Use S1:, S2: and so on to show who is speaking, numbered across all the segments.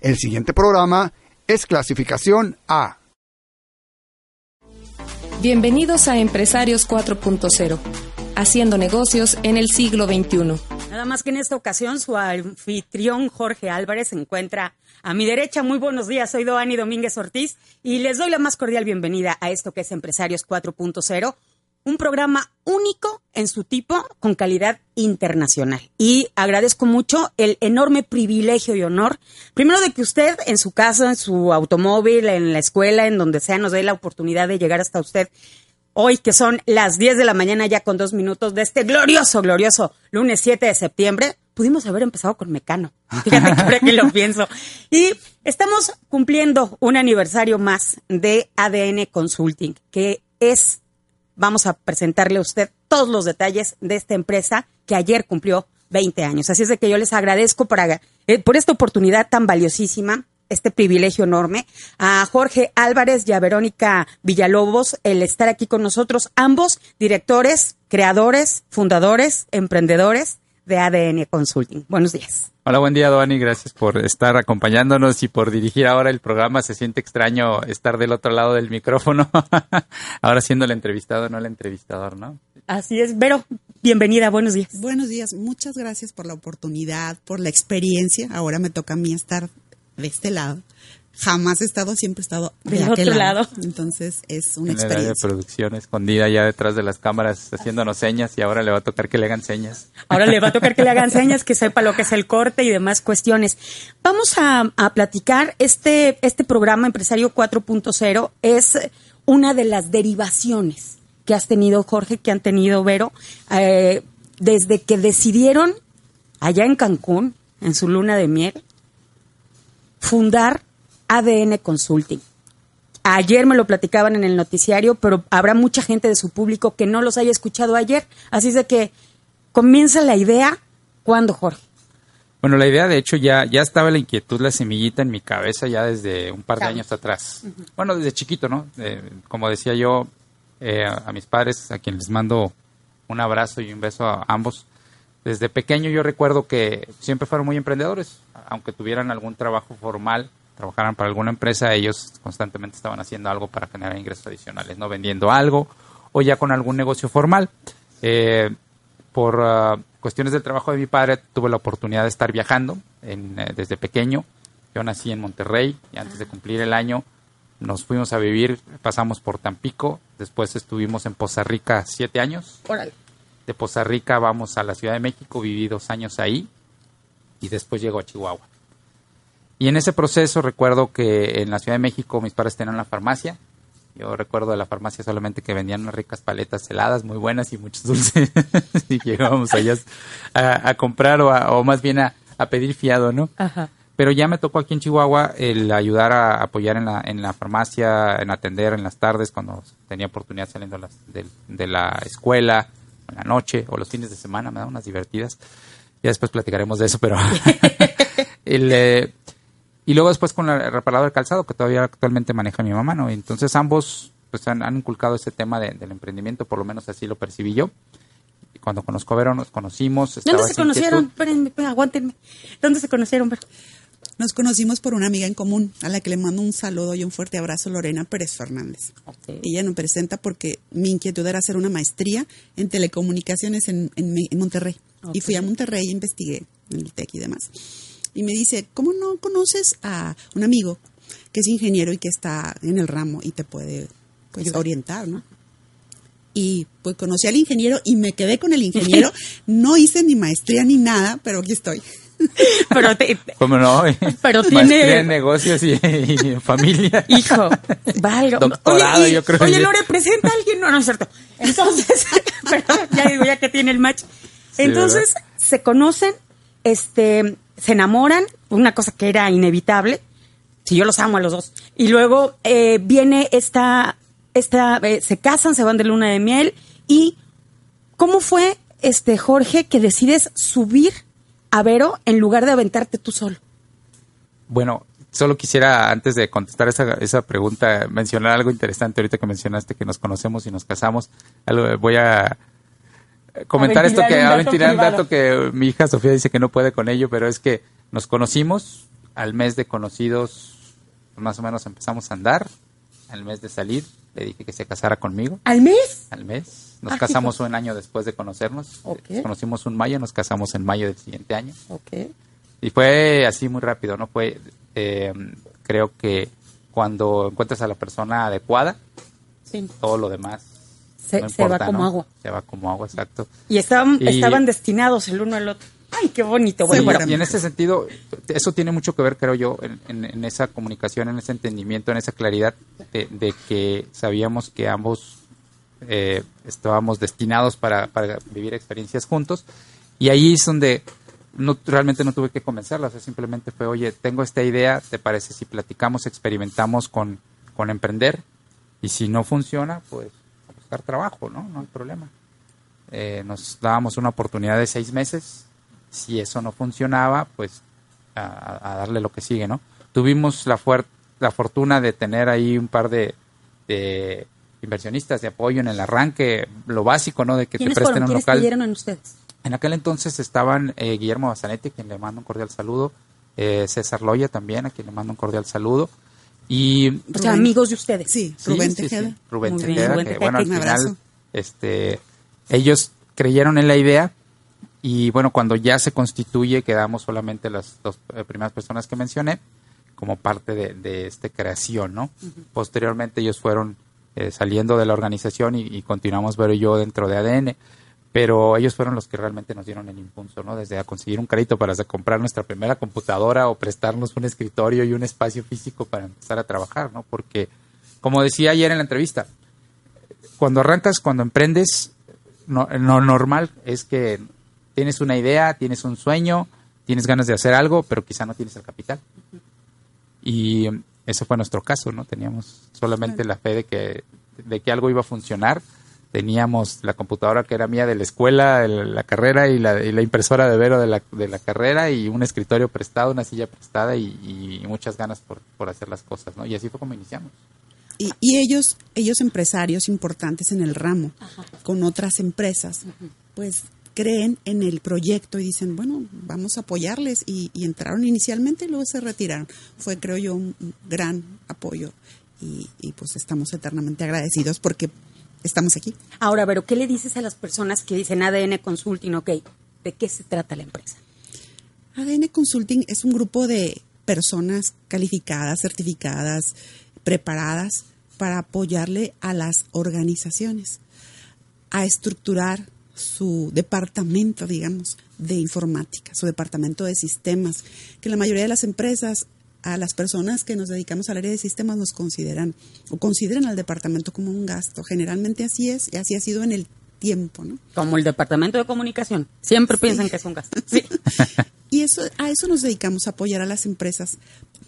S1: El siguiente programa es clasificación A.
S2: Bienvenidos a Empresarios 4.0, haciendo negocios en el siglo XXI.
S3: Nada más que en esta ocasión su anfitrión Jorge Álvarez se encuentra a mi derecha. Muy buenos días, soy Doani Domínguez Ortiz y les doy la más cordial bienvenida a esto que es Empresarios 4.0, un programa único en su tipo con calidad internacional. Y agradezco mucho el enorme privilegio y honor, primero de que usted en su casa, en su automóvil, en la escuela, en donde sea, nos dé la oportunidad de llegar hasta usted hoy, que son las 10 de la mañana ya con dos minutos de este glorioso, glorioso lunes 7 de septiembre. Pudimos haber empezado con Mecano. Fíjate que ahora que lo pienso. Y estamos cumpliendo un aniversario más de ADN Consulting, que es vamos a presentarle a usted todos los detalles de esta empresa que ayer cumplió 20 años. Así es de que yo les agradezco eh, por esta oportunidad tan valiosísima, este privilegio enorme, a Jorge Álvarez y a Verónica Villalobos el estar aquí con nosotros, ambos directores, creadores, fundadores, emprendedores de ADN Consulting. Buenos días.
S4: Hola, buen día, Doani. Gracias por estar acompañándonos y por dirigir ahora el programa. Se siente extraño estar del otro lado del micrófono. ahora siendo el entrevistado, no el entrevistador, ¿no?
S3: Así es. Vero, bienvenida. Buenos días.
S5: Buenos días. Muchas gracias por la oportunidad, por la experiencia. Ahora me toca a mí estar de este lado jamás he estado, siempre he estado
S3: de otro lado.
S5: Entonces es una
S4: en
S5: experiencia.
S4: de producción escondida ya detrás de las cámaras haciéndonos señas y ahora le va a tocar que le hagan señas.
S3: Ahora le va a tocar que le hagan señas, que sepa lo que es el corte y demás cuestiones. Vamos a, platicar, este, este programa Empresario 4.0 es una de las derivaciones que has tenido, Jorge, que han tenido, Vero, eh, desde que decidieron allá en Cancún, en su luna de miel, fundar ADN Consulting. Ayer me lo platicaban en el noticiario, pero habrá mucha gente de su público que no los haya escuchado ayer. Así es de que comienza la idea. ¿Cuándo, Jorge?
S4: Bueno, la idea, de hecho, ya, ya estaba la inquietud, la semillita en mi cabeza ya desde un par de años atrás. Bueno, desde chiquito, ¿no? como decía yo, eh, a mis padres, a quienes les mando un abrazo y un beso a ambos. Desde pequeño yo recuerdo que siempre fueron muy emprendedores, aunque tuvieran algún trabajo formal, trabajaran para alguna empresa, ellos constantemente estaban haciendo algo para generar ingresos adicionales, no vendiendo algo o ya con algún negocio formal. Eh, por ah, cuestiones del trabajo de mi padre tuve la oportunidad de estar viajando en, eh, desde pequeño. Yo nací en Monterrey y antes de cumplir el año nos fuimos a vivir, pasamos por Tampico, después estuvimos en Poza Rica siete años. De Poza Rica vamos a la Ciudad de México, viví dos años ahí y después llego a Chihuahua. Y en ese proceso recuerdo que en la Ciudad de México mis padres tenían la farmacia. Yo recuerdo de la farmacia solamente que vendían unas ricas paletas heladas muy buenas y muchos dulces. y llegábamos allá a, comprar o, más bien a, pedir fiado, ¿no? Pero ya me tocó aquí en Chihuahua el ayudar a apoyar en la, en la farmacia, en atender en las tardes cuando tenía oportunidad saliendo de, de la escuela, en la noche o los fines de semana, me da unas divertidas. Ya después platicaremos de eso, pero el, eh, y luego después con el reparador de calzado que todavía actualmente maneja mi mamá, ¿no? Entonces ambos pues han, inculcado ese tema del emprendimiento, por lo menos así lo percibí yo. Y cuando conozco a Vero nos conocimos.
S3: ¿Dónde se conocieron? Espérenme, aguántenme. ¿Dónde se conocieron, Vero?
S5: Nos conocimos por una amiga en común, a la que le mando un saludo y un fuerte abrazo, Lorena Pérez Fernández. Ella nos presenta porque mi inquietud era hacer una maestría en telecomunicaciones en, Monterrey. Y fui a Monterrey e investigué en el TEC y demás y me dice, ¿cómo no conoces a un amigo que es ingeniero y que está en el ramo y te puede pues, orientar, ¿no? Y pues conocí al ingeniero y me quedé con el ingeniero. No hice ni maestría ni nada, pero aquí estoy.
S3: Pero
S4: ¿Cómo no?
S3: Pero
S4: tiene... En negocios y, en familia.
S3: Hijo, vale.
S4: Doctorado, yo creo.
S3: Oye, Lore, presenta a alguien. No, no es cierto. Entonces, ya digo, ya que tiene el match. Entonces, se conocen, este, se enamoran, una cosa que era inevitable, si yo los amo a los dos. Y luego eh, viene esta, esta eh, se casan, se van de luna de miel. ¿Y cómo fue, este Jorge, que decides subir a Vero en lugar de aventarte tú solo?
S4: Bueno, solo quisiera, antes de contestar esa, esa pregunta, mencionar algo interesante ahorita que mencionaste que nos conocemos y nos casamos. voy a comentar esto que a un dato que mi hija Sofía dice que no puede con ello, pero es que nos conocimos al mes de conocidos, pues, más o menos empezamos a andar. Al mes de salir, le dije que se casara conmigo.
S3: ¿Al mes?
S4: Al mes. Nos
S3: Ah,
S4: casamos
S3: cosa.
S4: un año después de conocernos.
S3: Ok.
S4: Nos conocimos un mayo, nos casamos en mayo del siguiente año.
S3: Ok.
S4: Y fue así muy rápido, ¿no? Fue, eh, creo que cuando encuentras a la persona adecuada,
S3: Sí.
S4: todo lo demás
S3: Se,
S4: no
S3: se va como
S4: ¿no?
S3: agua.
S4: Se va como agua, exacto.
S3: Y estaban,
S4: Y-
S3: estaban destinados el uno al otro. Ay, qué bonito. Bueno,
S4: Sí,
S3: bueno,
S4: y en ese sentido, eso tiene mucho que ver, creo yo, en, en- en esa comunicación, en ese entendimiento, en esa claridad de, de que sabíamos que ambos eh, estábamos destinados para, para vivir experiencias juntos. Y ahí es donde no, realmente no tuve que convencerla, o sea, simplemente fue, oye, tengo esta idea, ¿te parece si platicamos, experimentamos con, con emprender? Y si no funciona, pues buscar trabajo, ¿no? No hay problema. Eh, nos dábamos una oportunidad de seis meses. Si eso no funcionaba, pues a, a darle lo que sigue, ¿no? Tuvimos la, la fortuna de tener ahí un par de, de inversionistas de apoyo en el arranque, lo básico, ¿no? De que te
S3: ¿quiénes
S4: presten un
S3: ¿Quiénes
S4: local.
S3: en ustedes?
S4: En aquel entonces estaban eh, Guillermo Bazanetti, quien le mando un cordial saludo, eh, César Loya también, a quien le mando un cordial saludo, y
S3: O sea, amigos de ustedes.
S5: Sí, Rubén
S4: sí,
S5: Tejeda.
S4: sí, Rubén
S3: bien,
S4: Tejeda,
S3: Rubén
S4: que
S3: Tejeda,
S4: bueno, al final,
S5: abrazo.
S4: este, ellos creyeron en la idea y bueno, cuando ya se constituye, quedamos solamente las dos eh, primeras personas que mencioné como parte de, de esta creación, ¿no? Posteriormente ellos fueron eh, saliendo de la organización y, y continuamos Vero y yo dentro de ADN, pero ellos fueron los que realmente nos dieron el impulso, ¿no? Desde a conseguir un crédito para comprar nuestra primera computadora o prestarnos un escritorio y un espacio físico para empezar a trabajar, ¿no? Porque, como decía ayer en la entrevista, cuando arrancas, cuando emprendes, no, lo normal es que tienes una idea, tienes un sueño, tienes ganas de hacer algo, pero quizá no tienes el capital. Y ese fue nuestro caso, ¿no? Teníamos solamente la fe de que, de que algo iba a funcionar. Teníamos la computadora que era mía de la escuela, el- la carrera y la, y la impresora de Vero de la, de la carrera y un escritorio prestado, una silla prestada y, y muchas ganas por, por hacer las cosas, ¿no? Y así fue como iniciamos.
S5: Y, y ellos, ellos empresarios importantes en el ramo, con otras empresas, pues creen en el proyecto y dicen, bueno, vamos a apoyarles. Y, y entraron inicialmente y luego se retiraron. Fue, creo yo, un un gran apoyo. Y, y pues estamos eternamente agradecidos porque estamos aquí.
S3: Ahora, pero ¿qué le dices a las personas que dicen ADN Consulting? Ok, ¿de qué se trata la empresa?
S5: ADN Consulting es un grupo de personas calificadas, certificadas, preparadas para apoyarle a las organizaciones a estructurar su departamento, digamos, de informática, su departamento de sistemas, que la mayoría de las empresas, a las personas que nos dedicamos al área de sistemas nos consideran o consideran al departamento como un gasto. Generalmente así es y así ha sido en el tiempo, ¿no?
S3: Como el departamento de comunicación. Siempre piensan que es un gasto. Sí.
S5: Y eso, a eso nos dedicamos, a apoyar a las empresas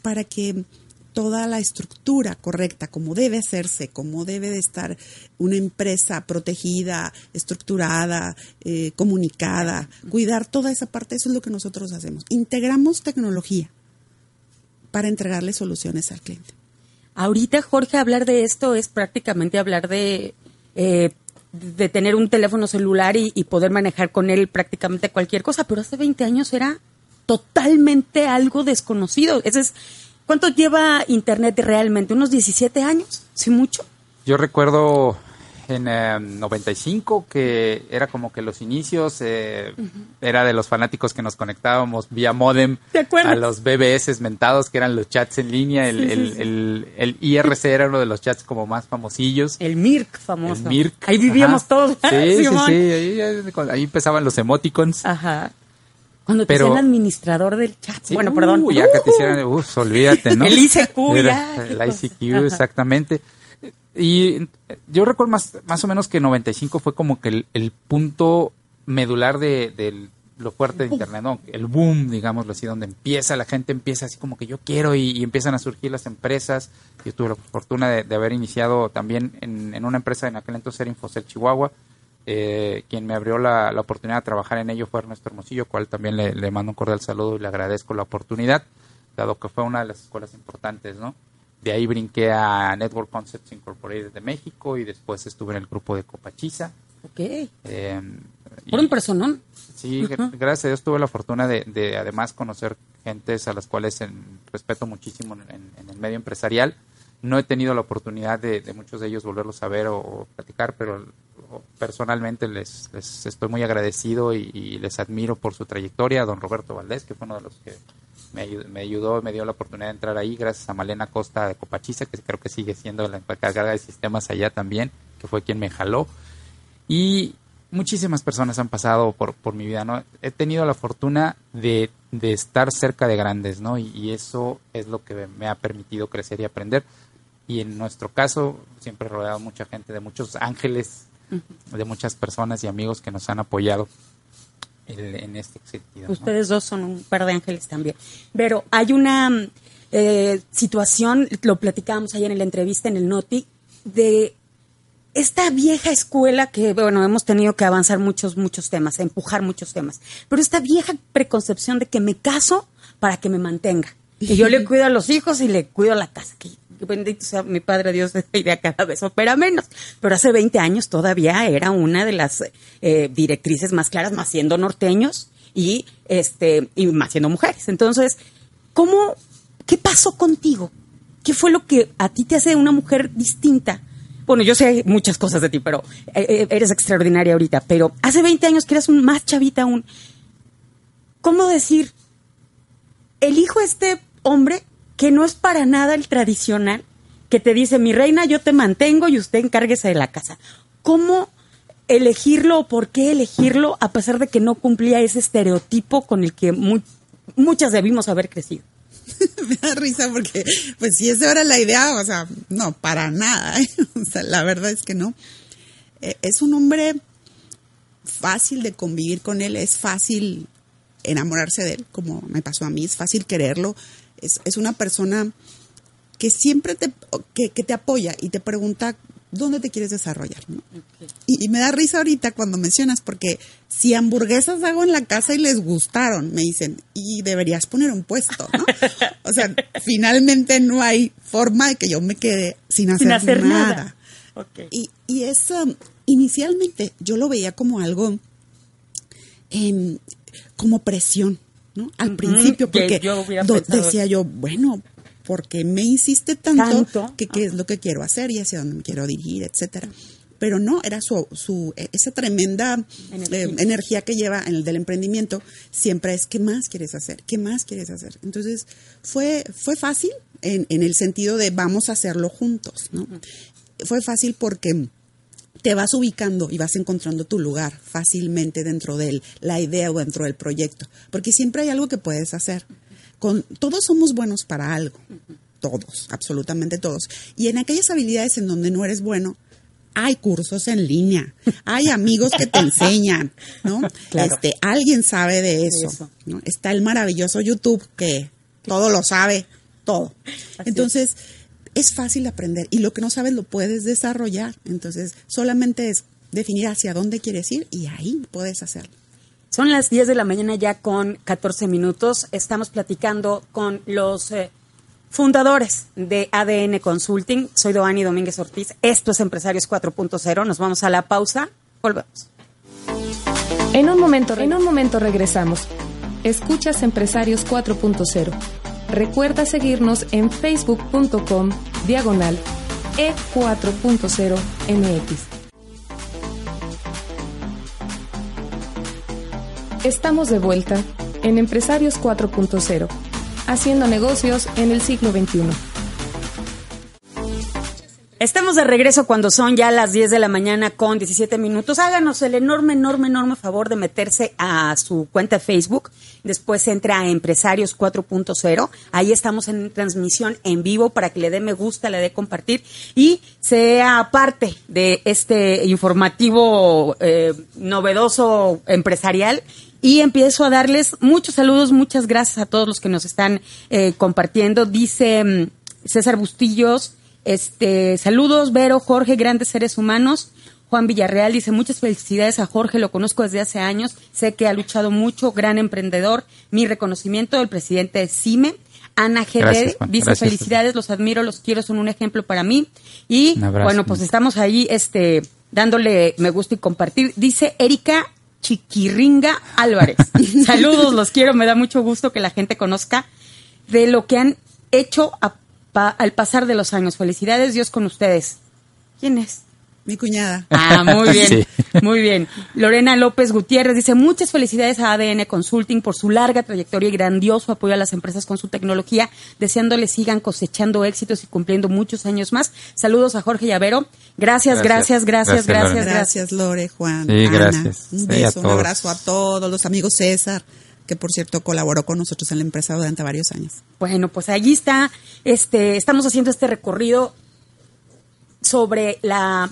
S5: para que toda la estructura correcta, como debe hacerse, como debe de estar una empresa protegida, estructurada, eh, comunicada, cuidar toda esa parte, eso es lo que nosotros hacemos. Integramos tecnología para entregarle soluciones al cliente.
S3: Ahorita, Jorge, hablar de esto es prácticamente hablar de, eh, de tener un teléfono celular y, y poder manejar con él prácticamente cualquier cosa, pero hace 20 años era totalmente algo desconocido. Ese es, ¿Cuánto lleva Internet realmente? ¿Unos 17 años? ¿Sí mucho?
S4: Yo recuerdo en eh, 95 que era como que los inicios, eh, era de los fanáticos que nos conectábamos vía modem a los BBS mentados, que eran los chats en línea. El,
S3: Sí, sí,
S4: el-
S3: sí.
S4: el- el IRC era uno de los chats como más famosillos.
S3: El MIRC famoso.
S4: El.
S3: Ahí vivíamos
S4: Ajá.
S3: todos.
S4: Sí, sí, sí. Ahí, ahí empezaban los emoticons.
S3: Ajá. Cuando te
S4: Pero-
S3: hacían administrador del chat. Bueno,
S4: uh,
S3: perdón.
S4: Ya que te hicieran, uf, olvídate, ¿no?
S3: El ICQ,
S4: Era
S3: ya,
S4: El. ICQ,
S3: Ajá.
S4: exactamente. Y yo recuerdo más, más o menos que 95 fue como que el, el punto medular de, de lo fuerte de Internet. El boom, digámoslo así, donde empieza, la gente empieza así como que yo quiero y, empiezan a surgir las empresas. Yo tuve la fortuna de, haber iniciado también en, en una empresa en aquel entonces era Infocel Chihuahua. Eh, quien me abrió la, la oportunidad de trabajar en ello fue Ernesto Hermosillo, cual también le mando un cordial saludo y le agradezco la oportunidad, dado que fue una de las escuelas importantes, ¿no? De ahí brinqué a Network Concepts Incorporated de México y después estuve en el grupo de Copachiza.
S3: Ok.
S4: Eh,
S3: Por
S4: y-
S3: un personón.
S4: Sí, gra- gracias a Dios tuve la fortuna de, de además conocer gentes a las cuales respeto muchísimo en, el medio empresarial. No he tenido la oportunidad de, muchos de ellos volverlos a ver o, platicar, pero personalmente les, estoy muy agradecido y, les admiro por su trayectoria. Don Roberto Valdés, que fue uno de los que me, me ayudó, me dio la oportunidad de entrar ahí, gracias a Malena Costa de Copachiza, que creo que sigue siendo la encargada de sistemas allá también, que fue quien me jaló. Y muchísimas personas han pasado por, por mi vida, ¿no? He tenido la fortuna de, estar cerca de grandes, ¿no? Y, eso es lo que me ha permitido crecer y aprender. Y en nuestro caso, siempre he rodeado mucha gente, de muchos ángeles, de muchas personas y amigos que nos han apoyado en este sentido.
S3: Ustedes dos son un par de ángeles también. Pero hay una eh, situación, lo platicábamos ayer en la entrevista en el Noti, de esta vieja escuela que, bueno, hemos tenido que avanzar muchos, muchos temas, empujar muchos temas, pero esta vieja preconcepción de que me caso para que me mantenga. Y yo le cuido a los hijos y le cuido a la casa. Que, bendito sea mi Padre Dios, de idea cada vez opera menos. Pero hace 20 años todavía era una de las eh, directrices más claras, más siendo norteños y, este, y más siendo mujeres. Entonces, ¿cómo, qué pasó contigo? ¿Qué fue lo que a ti te hace una mujer distinta? bueno, yo sé muchas cosas de ti, pero eh, eh, eres extraordinaria ahorita, pero hace 20 años que eras un más chavita aún, ¿cómo decir? Elijo este hombre que no es para nada el tradicional, que te dice, mi reina, yo te mantengo y usted encárguese de la casa. ¿Cómo elegirlo o por qué elegirlo a pesar de que no cumplía ese estereotipo con el que muchas debimos haber crecido?
S5: me da risa porque, pues si esa era la idea, o sea, no, para nada. ¿eh? O sea, la verdad es que no. Eh, es un hombre fácil de convivir con él, es fácil enamorarse de él, como me pasó a mí, es fácil quererlo. Es, es una persona que siempre te, que, que te apoya y te pregunta dónde te quieres desarrollar. Y, me da risa ahorita cuando mencionas, porque si hamburguesas hago en la casa y les gustaron, me dicen, y deberías poner un puesto, ¿no? o sea, finalmente no hay forma de que yo me quede sin hacer, nada. Y, y eso, um, inicialmente yo lo veía como algo, em, como presión. ¿No? Al principio, porque decía yo, bueno, porque me insiste tanto, que qué es lo que quiero hacer y hacia dónde me quiero dirigir, etcétera. Pero no, era su, su e, esa tremenda eh, energía. que lleva en el del emprendimiento, siempre es ¿qué más quieres hacer? ¿Qué más quieres hacer? Entonces, fue, fue fácil en, en el sentido de vamos a hacerlo juntos, ¿no? Fue fácil porque te vas ubicando y vas encontrando tu lugar fácilmente dentro de la idea o dentro del proyecto, porque siempre hay algo que puedes hacer. Todos somos buenos para algo, todos, absolutamente todos. Y en aquellas habilidades en donde no eres bueno, hay cursos en línea, hay amigos que te enseñan, ¿no? Este, alguien sabe de eso, Está el maravilloso YouTube que todo lo sabe, todo. Entonces, es fácil aprender y lo que no sabes lo puedes desarrollar. Entonces, solamente es definir hacia dónde quieres ir y ahí puedes hacerlo.
S3: Son las 10 de la mañana ya con 14 minutos. Estamos platicando con los eh, fundadores de ADN Consulting. Soy Doani Domínguez Ortiz. Esto es Empresarios 4.0. Nos vamos a la pausa. Volvemos.
S2: En un momento, en un momento regresamos. Escuchas Empresarios 4.0. Recuerda seguirnos en facebook.com diagonal E4.0 MX. Estamos de vuelta en Empresarios 4.0, haciendo negocios en el siglo XXI.
S3: Estamos de regreso cuando son ya las 10 de la mañana con 17 minutos. Háganos el enorme, enorme, enorme favor de meterse a su cuenta de Facebook. Después entra a Empresarios 4.0. Ahí estamos en transmisión en vivo para que le dé me gusta, le dé compartir y sea parte de este informativo eh, novedoso empresarial y empiezo a darles muchos saludos, muchas gracias a todos los que nos están eh, compartiendo. Dice mm, César Bustillos, este, saludos, Vero, Jorge, grandes seres humanos. Juan Villarreal dice muchas felicidades a Jorge, lo conozco desde hace años, sé que ha luchado mucho, gran emprendedor. Mi reconocimiento del presidente de CIME. Ana GD dice felicidades, los admiro, los quiero, son un ejemplo para mí. Y bueno, pues estamos ahí este, dándole me gusta y compartir. Dice Erika Chiquirringa Álvarez. Saludos, los quiero, me da mucho gusto que la gente conozca de lo que han hecho al pasar de los años. Felicidades, Dios con ustedes. ¿Quién es?
S5: Mi cuñada.
S3: Ah, muy bien, muy bien. Lorena López Gutiérrez dice, muchas felicidades a ADN Consulting por su larga trayectoria y grandioso apoyo a las empresas con su tecnología, deseándoles sigan cosechando éxitos y cumpliendo muchos años más. Saludos a Jorge Llavero. Gracias, gracias, gracias, gracias.
S5: Gracias, Lore, Juan,
S4: sí, gracias.
S5: Un beso, un abrazo a todos los amigos César que por cierto colaboró con nosotros en la empresa durante varios años.
S3: Bueno, pues allí está, este, estamos haciendo este recorrido sobre la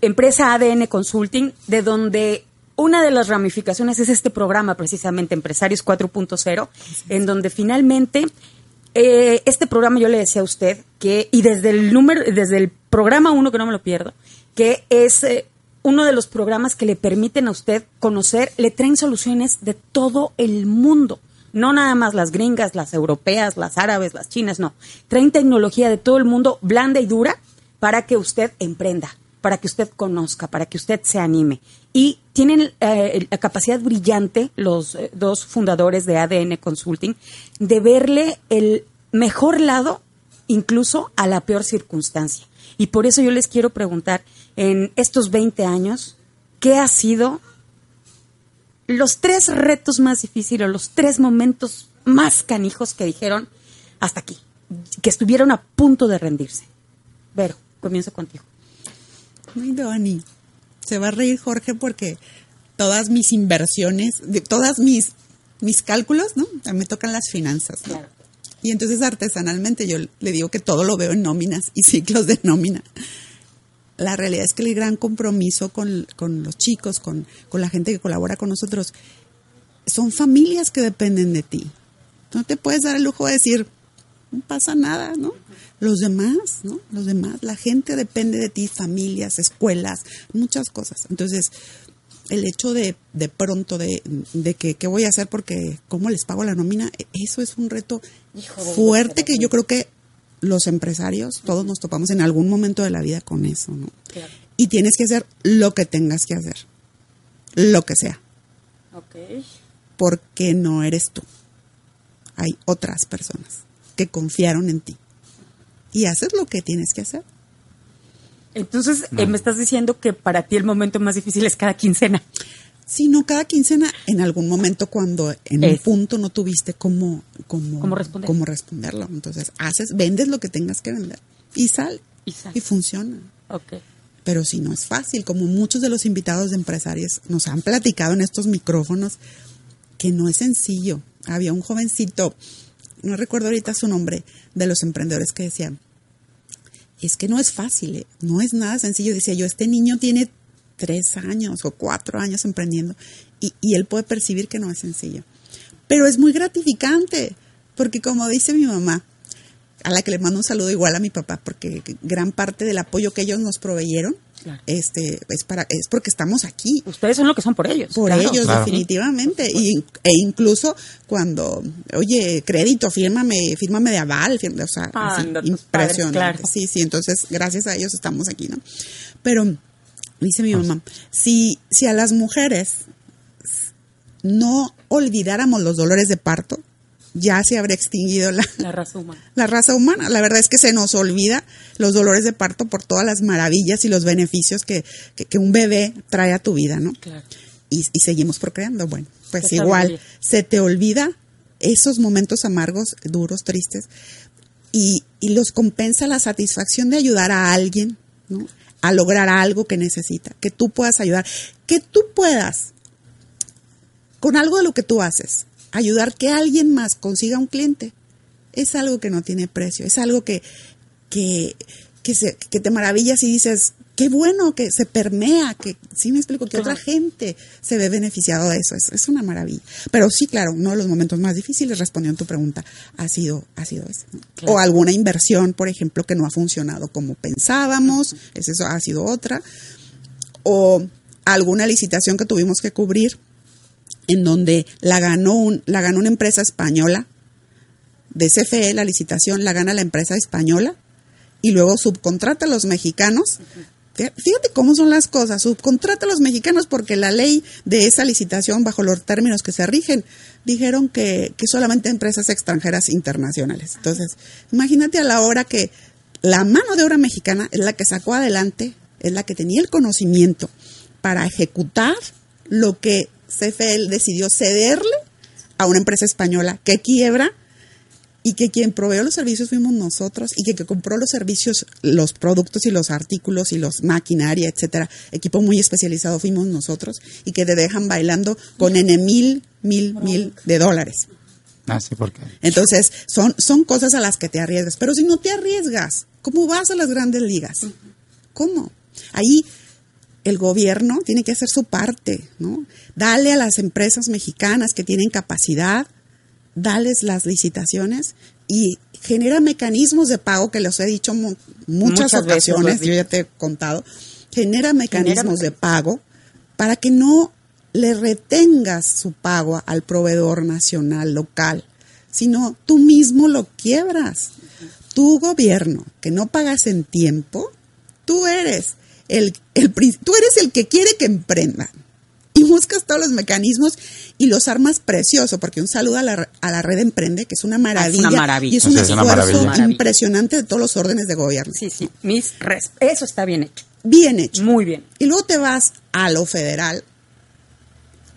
S3: empresa ADN Consulting, de donde una de las ramificaciones es este programa precisamente Empresarios 4.0, en donde finalmente eh, este programa yo le decía a usted que, y desde el número, desde el programa 1 que no me lo pierdo, que es eh, uno de los programas que le permiten a usted conocer, le traen soluciones de todo el mundo. No nada más las gringas, las europeas, las árabes, las chinas, no. Traen tecnología de todo el mundo, blanda y dura, para que usted emprenda, para que usted conozca, para que usted se anime. Y tienen eh, la capacidad brillante, los eh, dos fundadores de ADN Consulting, de verle el mejor lado incluso a la peor circunstancia. Y por eso yo les quiero preguntar, en estos 20 años, ¿qué ha sido los tres retos más difíciles, los tres momentos más canijos que dijeron hasta aquí, que estuvieron a punto de rendirse? Vero, comienzo contigo.
S5: Ay, Dani, se va a reír Jorge porque todas mis inversiones, de, todas mis, mis cálculos, ¿no? Me tocan las finanzas. Y entonces artesanalmente yo le digo que todo lo veo en nóminas y ciclos de nómina. La realidad es que el gran compromiso con, los chicos, con, con la gente que colabora con nosotros, son familias que dependen de ti. No te puedes dar el lujo de decir, no pasa nada, ¿no? Los demás, ¿no? Los demás, la gente depende de ti, familias, escuelas, muchas cosas. Entonces, el hecho de, de pronto de, de que qué voy a hacer porque cómo les pago la nómina, e, eso es un reto fuerte que yo creo que los empresarios, todos nos topamos en algún momento de la vida con eso, ¿no? Y tienes que hacer lo que tengas que hacer, lo que sea. Porque no eres tú. Hay otras personas que confiaron en ti y haces lo que tienes que hacer.
S3: Entonces, eh, me estás diciendo que para ti el momento más difícil es cada quincena.
S5: Sí, no cada quincena, en algún momento cuando en un punto no tuviste cómo, cómo, responderlo. Entonces, haces, vendes lo que tengas que vender y sale. Y, y funciona.
S3: Okay.
S5: Pero si no es fácil, como muchos de los invitados de empresarios nos han platicado en estos micrófonos, que no es sencillo. Había un jovencito no recuerdo ahorita su nombre, de los emprendedores que decían, es que no es fácil, ¿eh? no es nada sencillo. Decía yo, este niño tiene tres años o cuatro años emprendiendo y, y él puede percibir que no es sencillo. Pero es muy gratificante, porque como dice mi mamá, a la que le mando un saludo igual a mi papá, porque gran parte del apoyo que ellos nos proveyeron este es para es porque estamos aquí.
S3: Ustedes son lo que son por ellos.
S5: Por ellos, definitivamente. Y, e incluso cuando, oye, crédito, fírmame, fírmame de aval, o sea, impresionante. Sí, sí, entonces gracias a ellos estamos aquí, ¿no? Pero dice mi mamá, si, si a las mujeres no olvidáramos los dolores de parto, ya se habría extinguido la,
S3: raza humana.
S5: La raza humana. La verdad es que se nos olvida los dolores de parto por todas las maravillas y los beneficios que, un bebé trae a tu vida, ¿no?
S3: Claro.
S5: Y, seguimos procreando. Bueno, pues igual, se te olvida esos momentos amargos, duros, tristes, y, y, los compensa la satisfacción de ayudar a alguien, ¿no? A lograr algo que necesita, que tú puedas ayudar, que tú puedas, con algo de lo que tú haces, ayudar que alguien más consiga un cliente, es algo que no tiene precio, es algo que, que, que, se, que te maravillas y dices, qué bueno que se permea, que sí me explico, que otra gente se ve beneficiado de eso, es, una maravilla. Pero sí, claro, uno de los momentos más difíciles, respondiendo a tu pregunta, ha sido, ha sido ese. O alguna inversión, por ejemplo, que no ha funcionado como pensábamos, eso ha sido otra. O alguna licitación que tuvimos que cubrir en donde la ganó, un, la ganó una empresa española, de CFE la licitación la gana la empresa española y luego subcontrata a los mexicanos, Fíjate cómo son las cosas. Subcontrata a los mexicanos porque la ley de esa licitación, bajo los términos que se rigen, dijeron que, que solamente empresas extranjeras internacionales. Entonces, imagínate a la hora que la mano de obra mexicana es la que sacó adelante, es la que tenía el conocimiento para ejecutar lo que CFL decidió cederle a una empresa española que quiebra y que quien proveyó los servicios fuimos nosotros y que, que compró los servicios, los productos y los artículos y los maquinaria, etcétera, equipo muy especializado fuimos nosotros y que te dejan bailando con N mil, mil, mil de dólares.
S4: Ah, sí, porque.
S5: Entonces, son, son cosas a las que te arriesgas. Pero si no te arriesgas, ¿cómo vas a las grandes ligas? ¿Cómo? Ahí el gobierno tiene que hacer su parte, ¿no? Dale a las empresas mexicanas que tienen capacidad, dales las licitaciones y genera mecanismos de pago que los he dicho muchas, muchas ocasiones, yo ya te he contado, genera mecanismos de pago para que no le retengas su pago al proveedor nacional, local, sino tú mismo lo quiebras. Tu gobierno, que no pagas en tiempo, tú eres el, el, tú eres el que quiere que emprendan y buscas todos los mecanismos y los armas precioso, porque un saludo a la, a la red Emprende, que es una maravilla,
S3: una maravilla.
S5: y es un esfuerzo impresionante de todos los órdenes de gobierno.
S3: Sí, sí, mis eso está bien hecho.
S5: Bien hecho.
S3: Muy bien.
S5: Y luego te vas a lo federal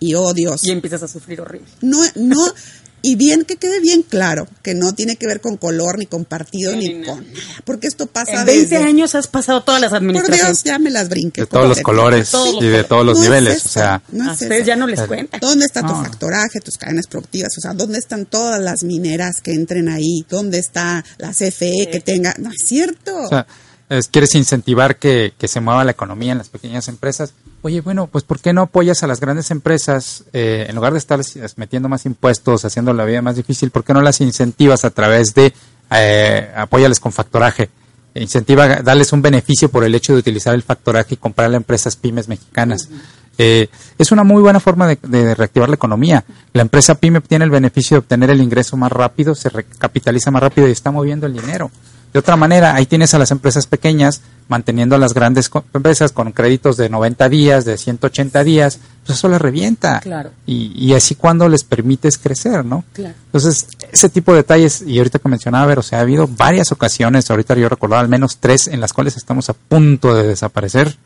S5: y oh Dios.
S3: Y empiezas a sufrir horrible.
S5: No, no, y bien que quede bien claro que no tiene que ver con color, ni con partido,
S3: Sí,
S5: ni
S3: ni
S5: con nada. Porque esto pasa
S3: En 20
S5: desde-
S3: años has pasado todas las
S5: Por
S3: administraciones.
S5: Dios, ya me las brinqué.
S4: De todos los colores
S3: todos
S4: y de todos los
S5: No es
S4: niveles. O sea,
S5: no
S3: a
S5: es
S3: ustedes
S5: eso.
S3: ya no les cuentan.
S5: ¿Dónde está tu
S4: No.
S5: factoraje, tus cadenas productivas? O sea, ¿dónde están todas las mineras que entren ahí? ¿Dónde está la CFE que tenga? No es cierto.
S4: o sea, es- quieres incentivar que, que se mueva la economía en las pequeñas empresas. Oye, bueno, pues ¿por qué no apoyas a las grandes empresas eh, en lugar de estar metiendo más impuestos, haciendo la vida más difícil? ¿Por qué no las incentivas a través de eh, apóyales con factoraje? Incentiva, darles un beneficio por el hecho de utilizar el factoraje y comprarle a empresas pymes mexicanas. Eh, es una muy buena forma de, de reactivar la economía. La empresa pyme tiene el beneficio de obtener el ingreso más rápido, se recapitaliza más rápido y está moviendo el dinero. De otra manera, ahí tienes a las empresas pequeñas manteniendo a las grandes co- empresas con créditos de 90 días, de 180 días, pues eso les revienta.
S3: Claro.
S4: Y, y así cuando les permites crecer, ¿no?
S3: Claro.
S4: Entonces, ese tipo de detalles, y ahorita que mencionaba, Ver, o sea, ha habido varias ocasiones, ahorita yo recordaba al menos tres, en las cuales estamos a punto de desaparecer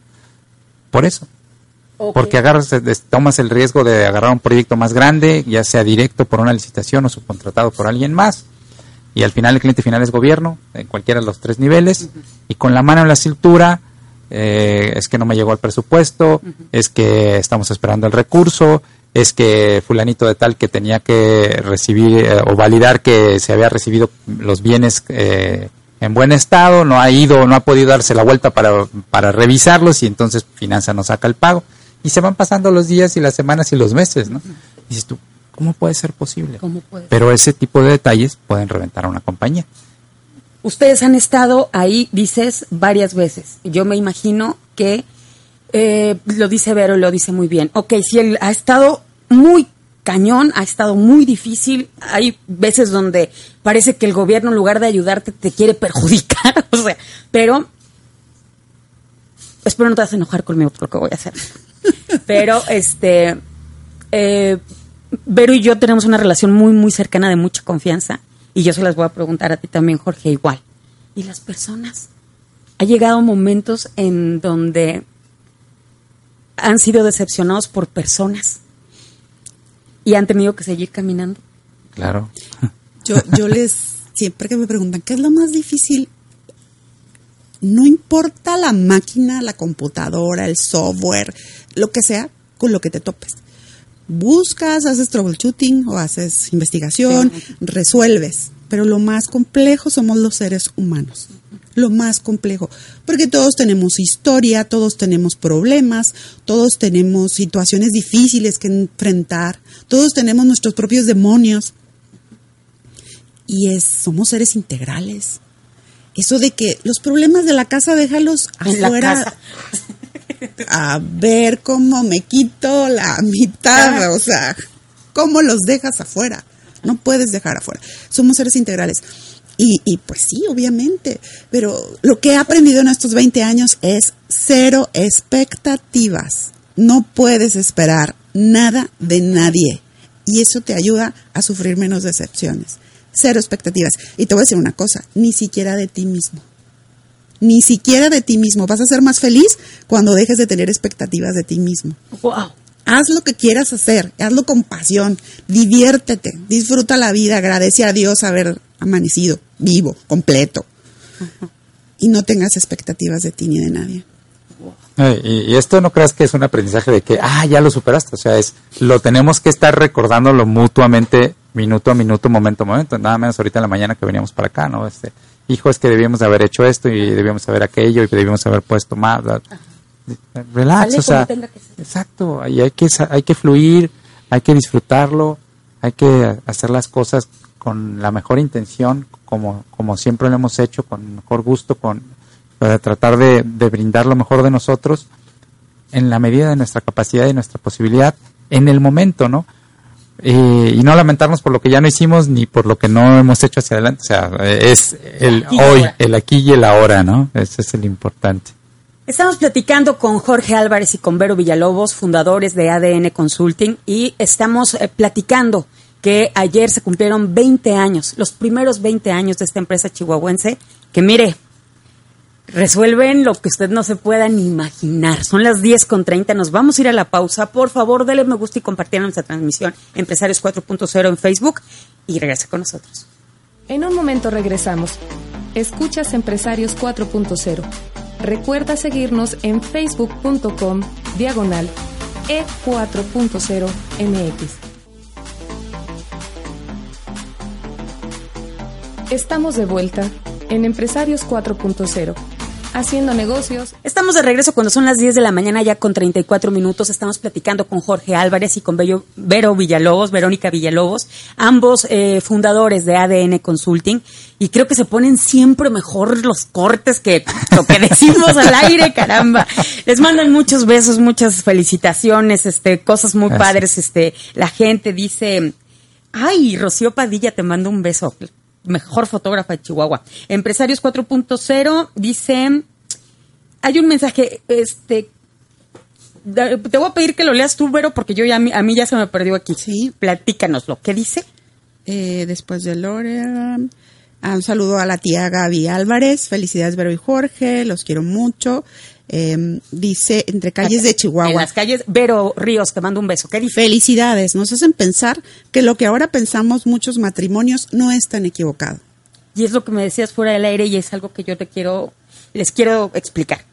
S4: por eso. Porque agarras, tomas el riesgo de agarrar un proyecto más grande, ya sea directo por una licitación o subcontratado por alguien más, y al final el cliente final es gobierno, en cualquiera de los tres niveles, y con la mano en la cintura, eh, es que no me llegó el presupuesto, es que estamos esperando el recurso, es que fulanito de tal que tenía que recibir eh, o validar que se había recibido los bienes eh, en buen estado, no ha ido, no ha podido darse la vuelta para, para revisarlos y entonces Finanza no saca el pago. Y se van pasando los días y las semanas y los meses, ¿no? Dices tú, ¿cómo puede ser posible? Pero ese tipo de detalles pueden reventar a una compañía.
S3: Ustedes han estado ahí, dices, varias veces. Yo me imagino que eh, lo dice Vero y lo dice muy bien. Ok, si él ha estado muy cañón, ha estado muy difícil. Hay veces donde parece que el gobierno, en lugar de ayudarte, te quiere perjudicar. o sea, pero espero no te vas a enojar conmigo por lo que voy a hacer. Pero, este, eh, Vero y yo tenemos una relación muy, muy cercana de mucha confianza. Y yo se las voy a preguntar a ti también, Jorge, igual. ¿Y las personas? Ha llegado momentos en donde han sido decepcionados por personas y han tenido que seguir caminando.
S4: Claro.
S5: Yo, yo les, siempre que me preguntan, ¿qué es lo más difícil? No importa la máquina, la computadora, el software, lo que sea, con lo que te topes. Buscas, haces troubleshooting o haces investigación, resuelves. Pero lo más complejo somos los seres humanos. Lo más complejo. Porque todos tenemos historia, todos tenemos problemas, todos tenemos situaciones difíciles que enfrentar, todos tenemos nuestros propios demonios y es somos seres integrales. Eso de que los problemas de la casa déjalos
S3: En la
S5: afuera
S3: casa.
S5: A ver cómo me quito la mitad, o sea, cómo los dejas afuera. No puedes dejar afuera. Somos seres integrales. Y, y pues sí, obviamente, pero lo que he aprendido en estos 20 años es cero expectativas. No puedes esperar nada de nadie y eso te ayuda a sufrir menos decepciones. Cero expectativas. Y te voy a decir una cosa, ni siquiera de ti mismo. Ni siquiera de ti mismo. Vas a ser más feliz cuando dejes de tener expectativas de ti mismo.
S3: Wow.
S5: Haz lo que quieras hacer, hazlo con pasión, diviértete, disfruta la vida, agradece a Dios haber amanecido, vivo, completo. Y no tengas expectativas de ti ni de nadie.
S4: Y, esto no creas que es un aprendizaje de que, ah, ya lo superaste. O sea, es, lo tenemos que estar recordándolo mutuamente, minuto a minuto, momento a momento. Nada menos ahorita en la mañana que veníamos para acá, ¿no? Este, hijo, es que debíamos de haber hecho esto y debíamos haber aquello y debíamos haber puesto más. Relax, o sea, exacto. Y hay que, hay que fluir, hay que disfrutarlo, hay que hacer las cosas con la mejor intención, como, como siempre lo hemos hecho, con mejor gusto, con para tratar de, brindar lo mejor de nosotros en la medida de nuestra capacidad y nuestra posibilidad en el momento, ¿no? Eh, y no lamentarnos por lo que ya no hicimos ni por lo que no hemos hecho hacia adelante. O sea, es el hoy, el aquí y el ahora, ¿no? Ese es el importante.
S3: Estamos platicando con Jorge Álvarez y con Vero Villalobos, fundadores de ADN Consulting, y estamos eh, platicando que ayer se cumplieron 20 años, los primeros 20 años de esta empresa chihuahuense, que mire, resuelven lo que usted no se pueda ni imaginar. Son las 10 con 30, nos vamos a ir a la pausa. Por favor, denle me gusta y compartir nuestra transmisión Empresarios 4.0 en Facebook y regrese con nosotros.
S2: En un momento regresamos. Escuchas Empresarios 4.0. Recuerda seguirnos en facebook.com diagonal e4.0 mx. Estamos de vuelta en Empresarios 4.0 haciendo negocios.
S3: Estamos de regreso cuando son las 10 de la mañana, ya con 34 minutos. Estamos platicando con Jorge Álvarez y con Bello, Vero Villalobos, Verónica Villalobos, ambos eh, fundadores de ADN Consulting. Y creo que se ponen siempre mejor los cortes que lo que decimos al aire, caramba. Les mandan muchos besos, muchas felicitaciones, este, cosas muy padres. Este, la gente dice, ay, Rocío Padilla, te mando un beso mejor fotógrafa de Chihuahua. Empresarios 4.0 dice, hay un mensaje, este, te voy a pedir que lo leas tú, Vero, porque yo ya, a mí, ya se me perdió aquí.
S5: Sí.
S3: Platícanoslo. ¿Qué dice?
S5: Eh, después de Lore, ah, un saludo a la tía Gaby Álvarez. Felicidades, Vero y Jorge. Los quiero mucho. Em, dice entre calles de Chihuahua. En
S3: las calles, Vero Ríos, te mando un beso. ¿Qué dice?
S5: Felicidades, nos hacen pensar que lo que ahora pensamos muchos matrimonios no es tan equivocado.
S3: Y es lo que me decías fuera del aire y es algo que yo te quiero, les quiero explicar.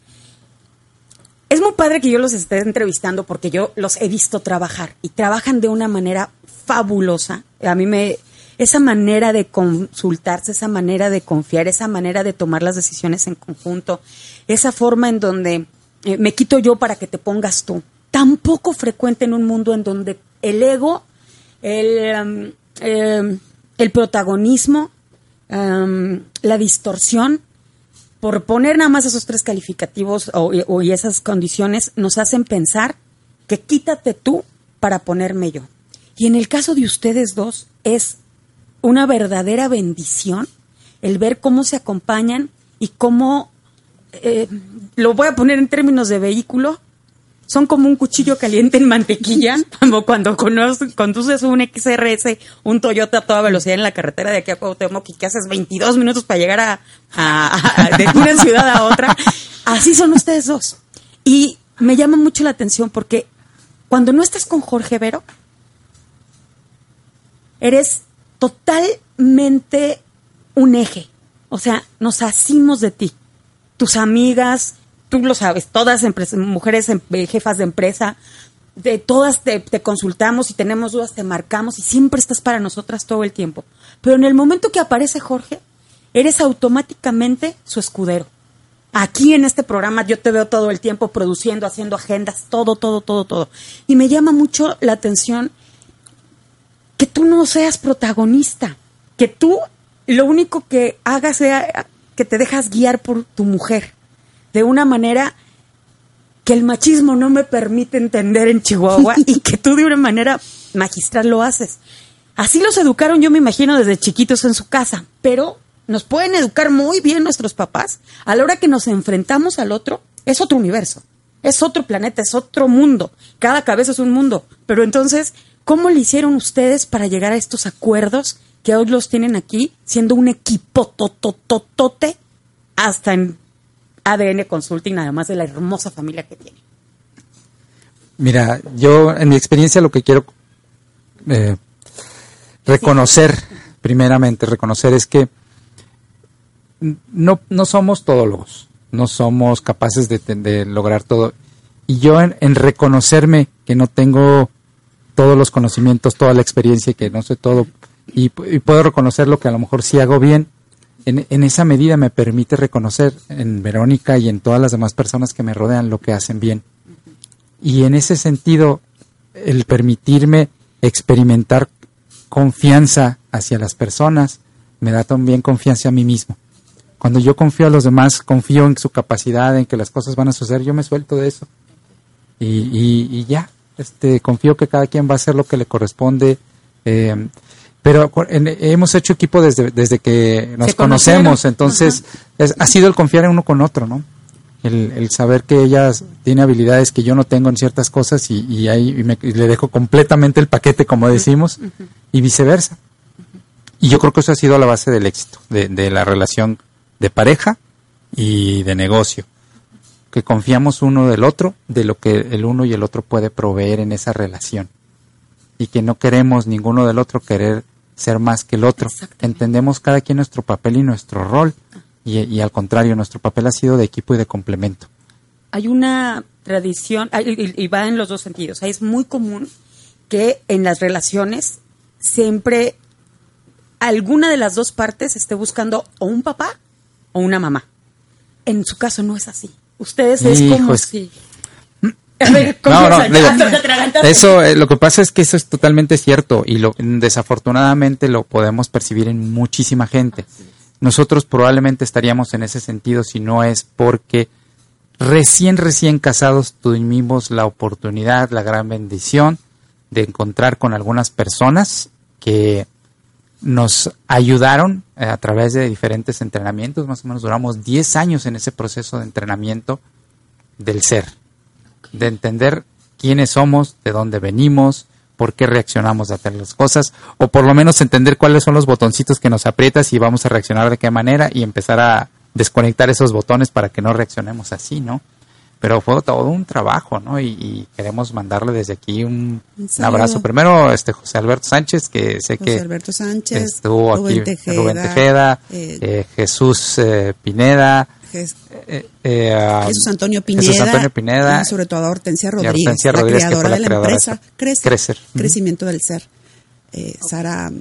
S3: Es muy padre que yo los esté entrevistando porque yo los he visto trabajar y trabajan de una manera fabulosa. A mí me, esa manera de consultarse, esa manera de confiar, esa manera de tomar las decisiones en conjunto, esa forma en donde eh, me quito yo para que te pongas tú, tan poco frecuente en un mundo en donde el ego, el, um, em, el protagonismo, um, la distorsión, por poner nada más esos tres calificativos o, o, y esas condiciones, nos hacen pensar que quítate tú para ponerme yo. Y en el caso de ustedes dos es una verdadera bendición el ver cómo se acompañan y cómo, eh, lo voy a poner en términos de vehículo, son como un cuchillo caliente en mantequilla, como cuando conduces un XRS, un Toyota a toda velocidad en la carretera de aquí a Cuauhtémoc y que haces 22 minutos para llegar a, de una ciudad a otra. Así son ustedes dos. Y me llama mucho la atención porque cuando no estás con Jorge Vero, eres totalmente un eje. O sea, nos hacimos de ti. Tus amigas, tú lo sabes, todas mujeres em, eh, jefas de empresa, de todas te, te, consultamos y tenemos dudas, te marcamos y siempre estás para nosotras todo el tiempo. Pero en el momento que aparece Jorge, eres automáticamente su escudero. Aquí en este programa yo te veo todo el tiempo produciendo, haciendo agendas, todo, todo, todo, todo. Y me llama mucho la atención que tú no seas protagonista, que tú lo único que hagas sea que te dejas guiar por tu mujer, de una manera que el machismo no me permite entender en Chihuahua y que tú de una manera magistral lo haces. Así los educaron, yo me imagino, desde chiquitos en su casa, pero nos pueden educar muy bien nuestros papás, a la hora que nos enfrentamos al otro, es otro universo, es otro planeta, es otro mundo. Cada cabeza es un mundo. Pero entonces, ¿cómo le hicieron ustedes para llegar a estos acuerdos que hoy los tienen aquí, siendo un equipo totototote hasta en ADN Consulting, además de la hermosa familia que tiene?
S4: Mira, yo en mi experiencia lo que quiero eh, reconocer, primeramente, reconocer es que no, no somos todólogos, no somos capaces de, lograr todo. Y yo en, reconocerme que no tengo todos los conocimientos, toda la experiencia, que no sé todo, y, puedo reconocer lo que a lo mejor sí hago bien, en, en, esa medida me permite reconocer en Verónica y en todas las demás personas que me rodean lo que hacen bien. Y en ese sentido, el permitirme experimentar confianza hacia las personas me da también confianza a mí mismo. Cuando yo confío a los demás, confío en su capacidad, en que las cosas van a suceder, yo me suelto de eso. Y, ya, este, confío que cada quien va a hacer lo que le corresponde. Eh, pero hemos hecho equipo desde, desde que nos conocemos, entonces ha sido el confiar en uno con otro, ¿no? El, saber que ella tiene habilidades que yo no tengo en ciertas cosas y, ahí le dejo completamente el paquete, como decimos, y viceversa. Y yo creo que eso ha sido la base del éxito de, de la relación de pareja y de negocio, que confiamos uno del otro, de lo que el uno y el otro puede proveer en esa relación, y que no queremos ninguno del otro querer ser más que el otro. Entendemos cada quien nuestro papel y nuestro rol, y, al contrario, nuestro papel ha sido de equipo y de complemento.
S3: Hay una tradición, y, va en los dos sentidos, es muy común que en las relaciones siempre alguna de las dos partes esté buscando o un papá o una mamá. En su caso no es así. Ustedes es como si...
S4: no, no, eso, eh, lo que pasa es que eso es totalmente cierto y lo, desafortunadamente lo podemos percibir en muchísima gente. Nosotros probablemente estaríamos en ese sentido si no es porque recién, recién casados tuvimos la oportunidad, la gran bendición de encontrar con algunas personas que nos ayudaron eh, a través de diferentes entrenamientos, más o menos duramos 10 años en ese proceso de entrenamiento del ser, de entender quiénes somos, de dónde venimos, por qué reaccionamos a las cosas, o por lo menos entender cuáles son los botoncitos que nos aprietas y vamos a reaccionar de qué manera y empezar a desconectar esos botones para que no reaccionemos así, ¿no? pero fue todo un trabajo, ¿no? Y, queremos mandarle desde aquí un, abrazo. Primero, este José Alberto Sánchez, que sé que
S5: Alberto Sánchez,
S4: estuvo aquí, Rubén Tejeda, eh, eh, Jesús eh, Pineda,
S5: Jesús Antonio Pineda, y sobre todo a Hortensia Rodríguez, la creadora de la empresa Crecer, Crecimiento del Ser, Sara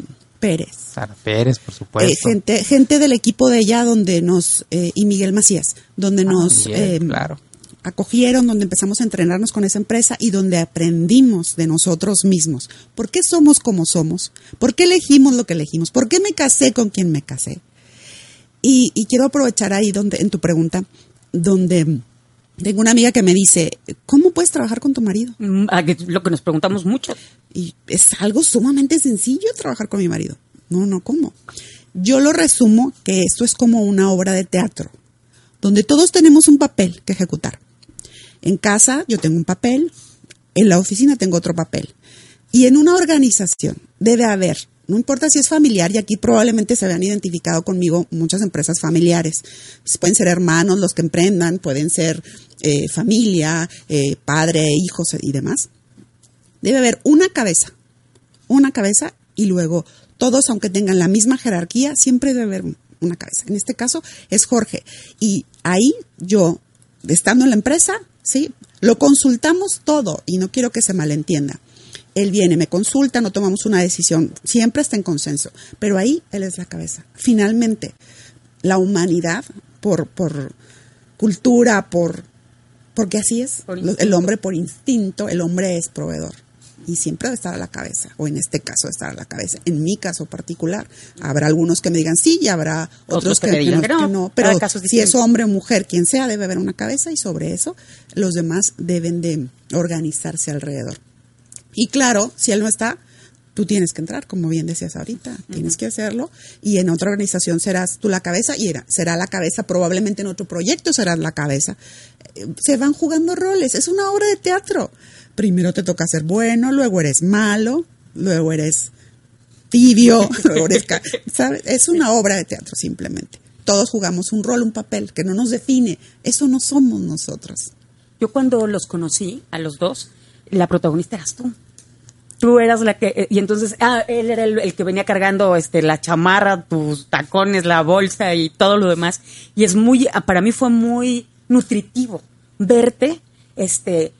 S5: Pérez.
S4: Sara Pérez, por supuesto.
S5: gente, gente del equipo de ella donde nos, y Miguel Macías, donde ah, nos claro acogieron, donde empezamos a entrenarnos con esa empresa y donde aprendimos de nosotros mismos. ¿Por qué somos como somos? ¿Por qué elegimos lo que elegimos? ¿Por qué me casé con quien me casé? Y, quiero aprovechar ahí donde, en tu pregunta, donde tengo una amiga que me dice, ¿cómo puedes trabajar con tu marido?
S3: Mm, lo que nos preguntamos mucho.
S5: Y es algo sumamente sencillo trabajar con mi marido. No, no, ¿cómo? Yo lo resumo que esto es como una obra de teatro, donde todos tenemos un papel que ejecutar. En casa yo tengo un papel, en la oficina tengo otro papel. Y en una organización debe haber, no importa si es familiar, y aquí probablemente se habían identificado conmigo muchas empresas familiares. Pues pueden ser hermanos los que emprendan, pueden ser eh, familia, eh, padre, hijos y demás. Debe haber una cabeza, una cabeza y luego todos, aunque tengan la misma jerarquía, siempre debe haber una cabeza. En este caso es Jorge. Y ahí yo, estando en la empresa, ¿sí? Lo consultamos todo y no quiero que se malentienda. Él viene, me consulta, no tomamos una decisión, siempre está en consenso, pero ahí él es la cabeza. Finalmente, la humanidad, por, por cultura, por porque así es, el hombre por instinto, el hombre es proveedor. Y siempre debe estar a la cabeza, o en este caso estar a la cabeza. En mi caso particular, habrá algunos que me digan sí y habrá otros, que, digan que, no, pero si es hombre o mujer, quien sea, debe haber una cabeza y sobre eso los demás deben de organizarse alrededor. Y claro, si él no está, tú tienes que entrar, como bien decías ahorita, tienes que hacerlo y en otra organización serás tú la cabeza y era, será la cabeza, probablemente en otro proyecto serás la cabeza. Eh, Se van jugando roles, es una obra de teatro. Primero te toca ser bueno, luego eres malo, luego eres tibio, luego eres, ¿sabes? Es una obra de teatro simplemente. Todos jugamos un rol, un papel que no nos define. Eso no somos nosotros.
S3: Yo cuando los conocí, a los dos, la protagonista eras tú. Tú eras la que, eh, y entonces, ah, él era el, que venía cargando este, la chamarra, tus tacones, la bolsa y todo lo demás. Y es muy, ah, para mí fue muy nutritivo verte, este,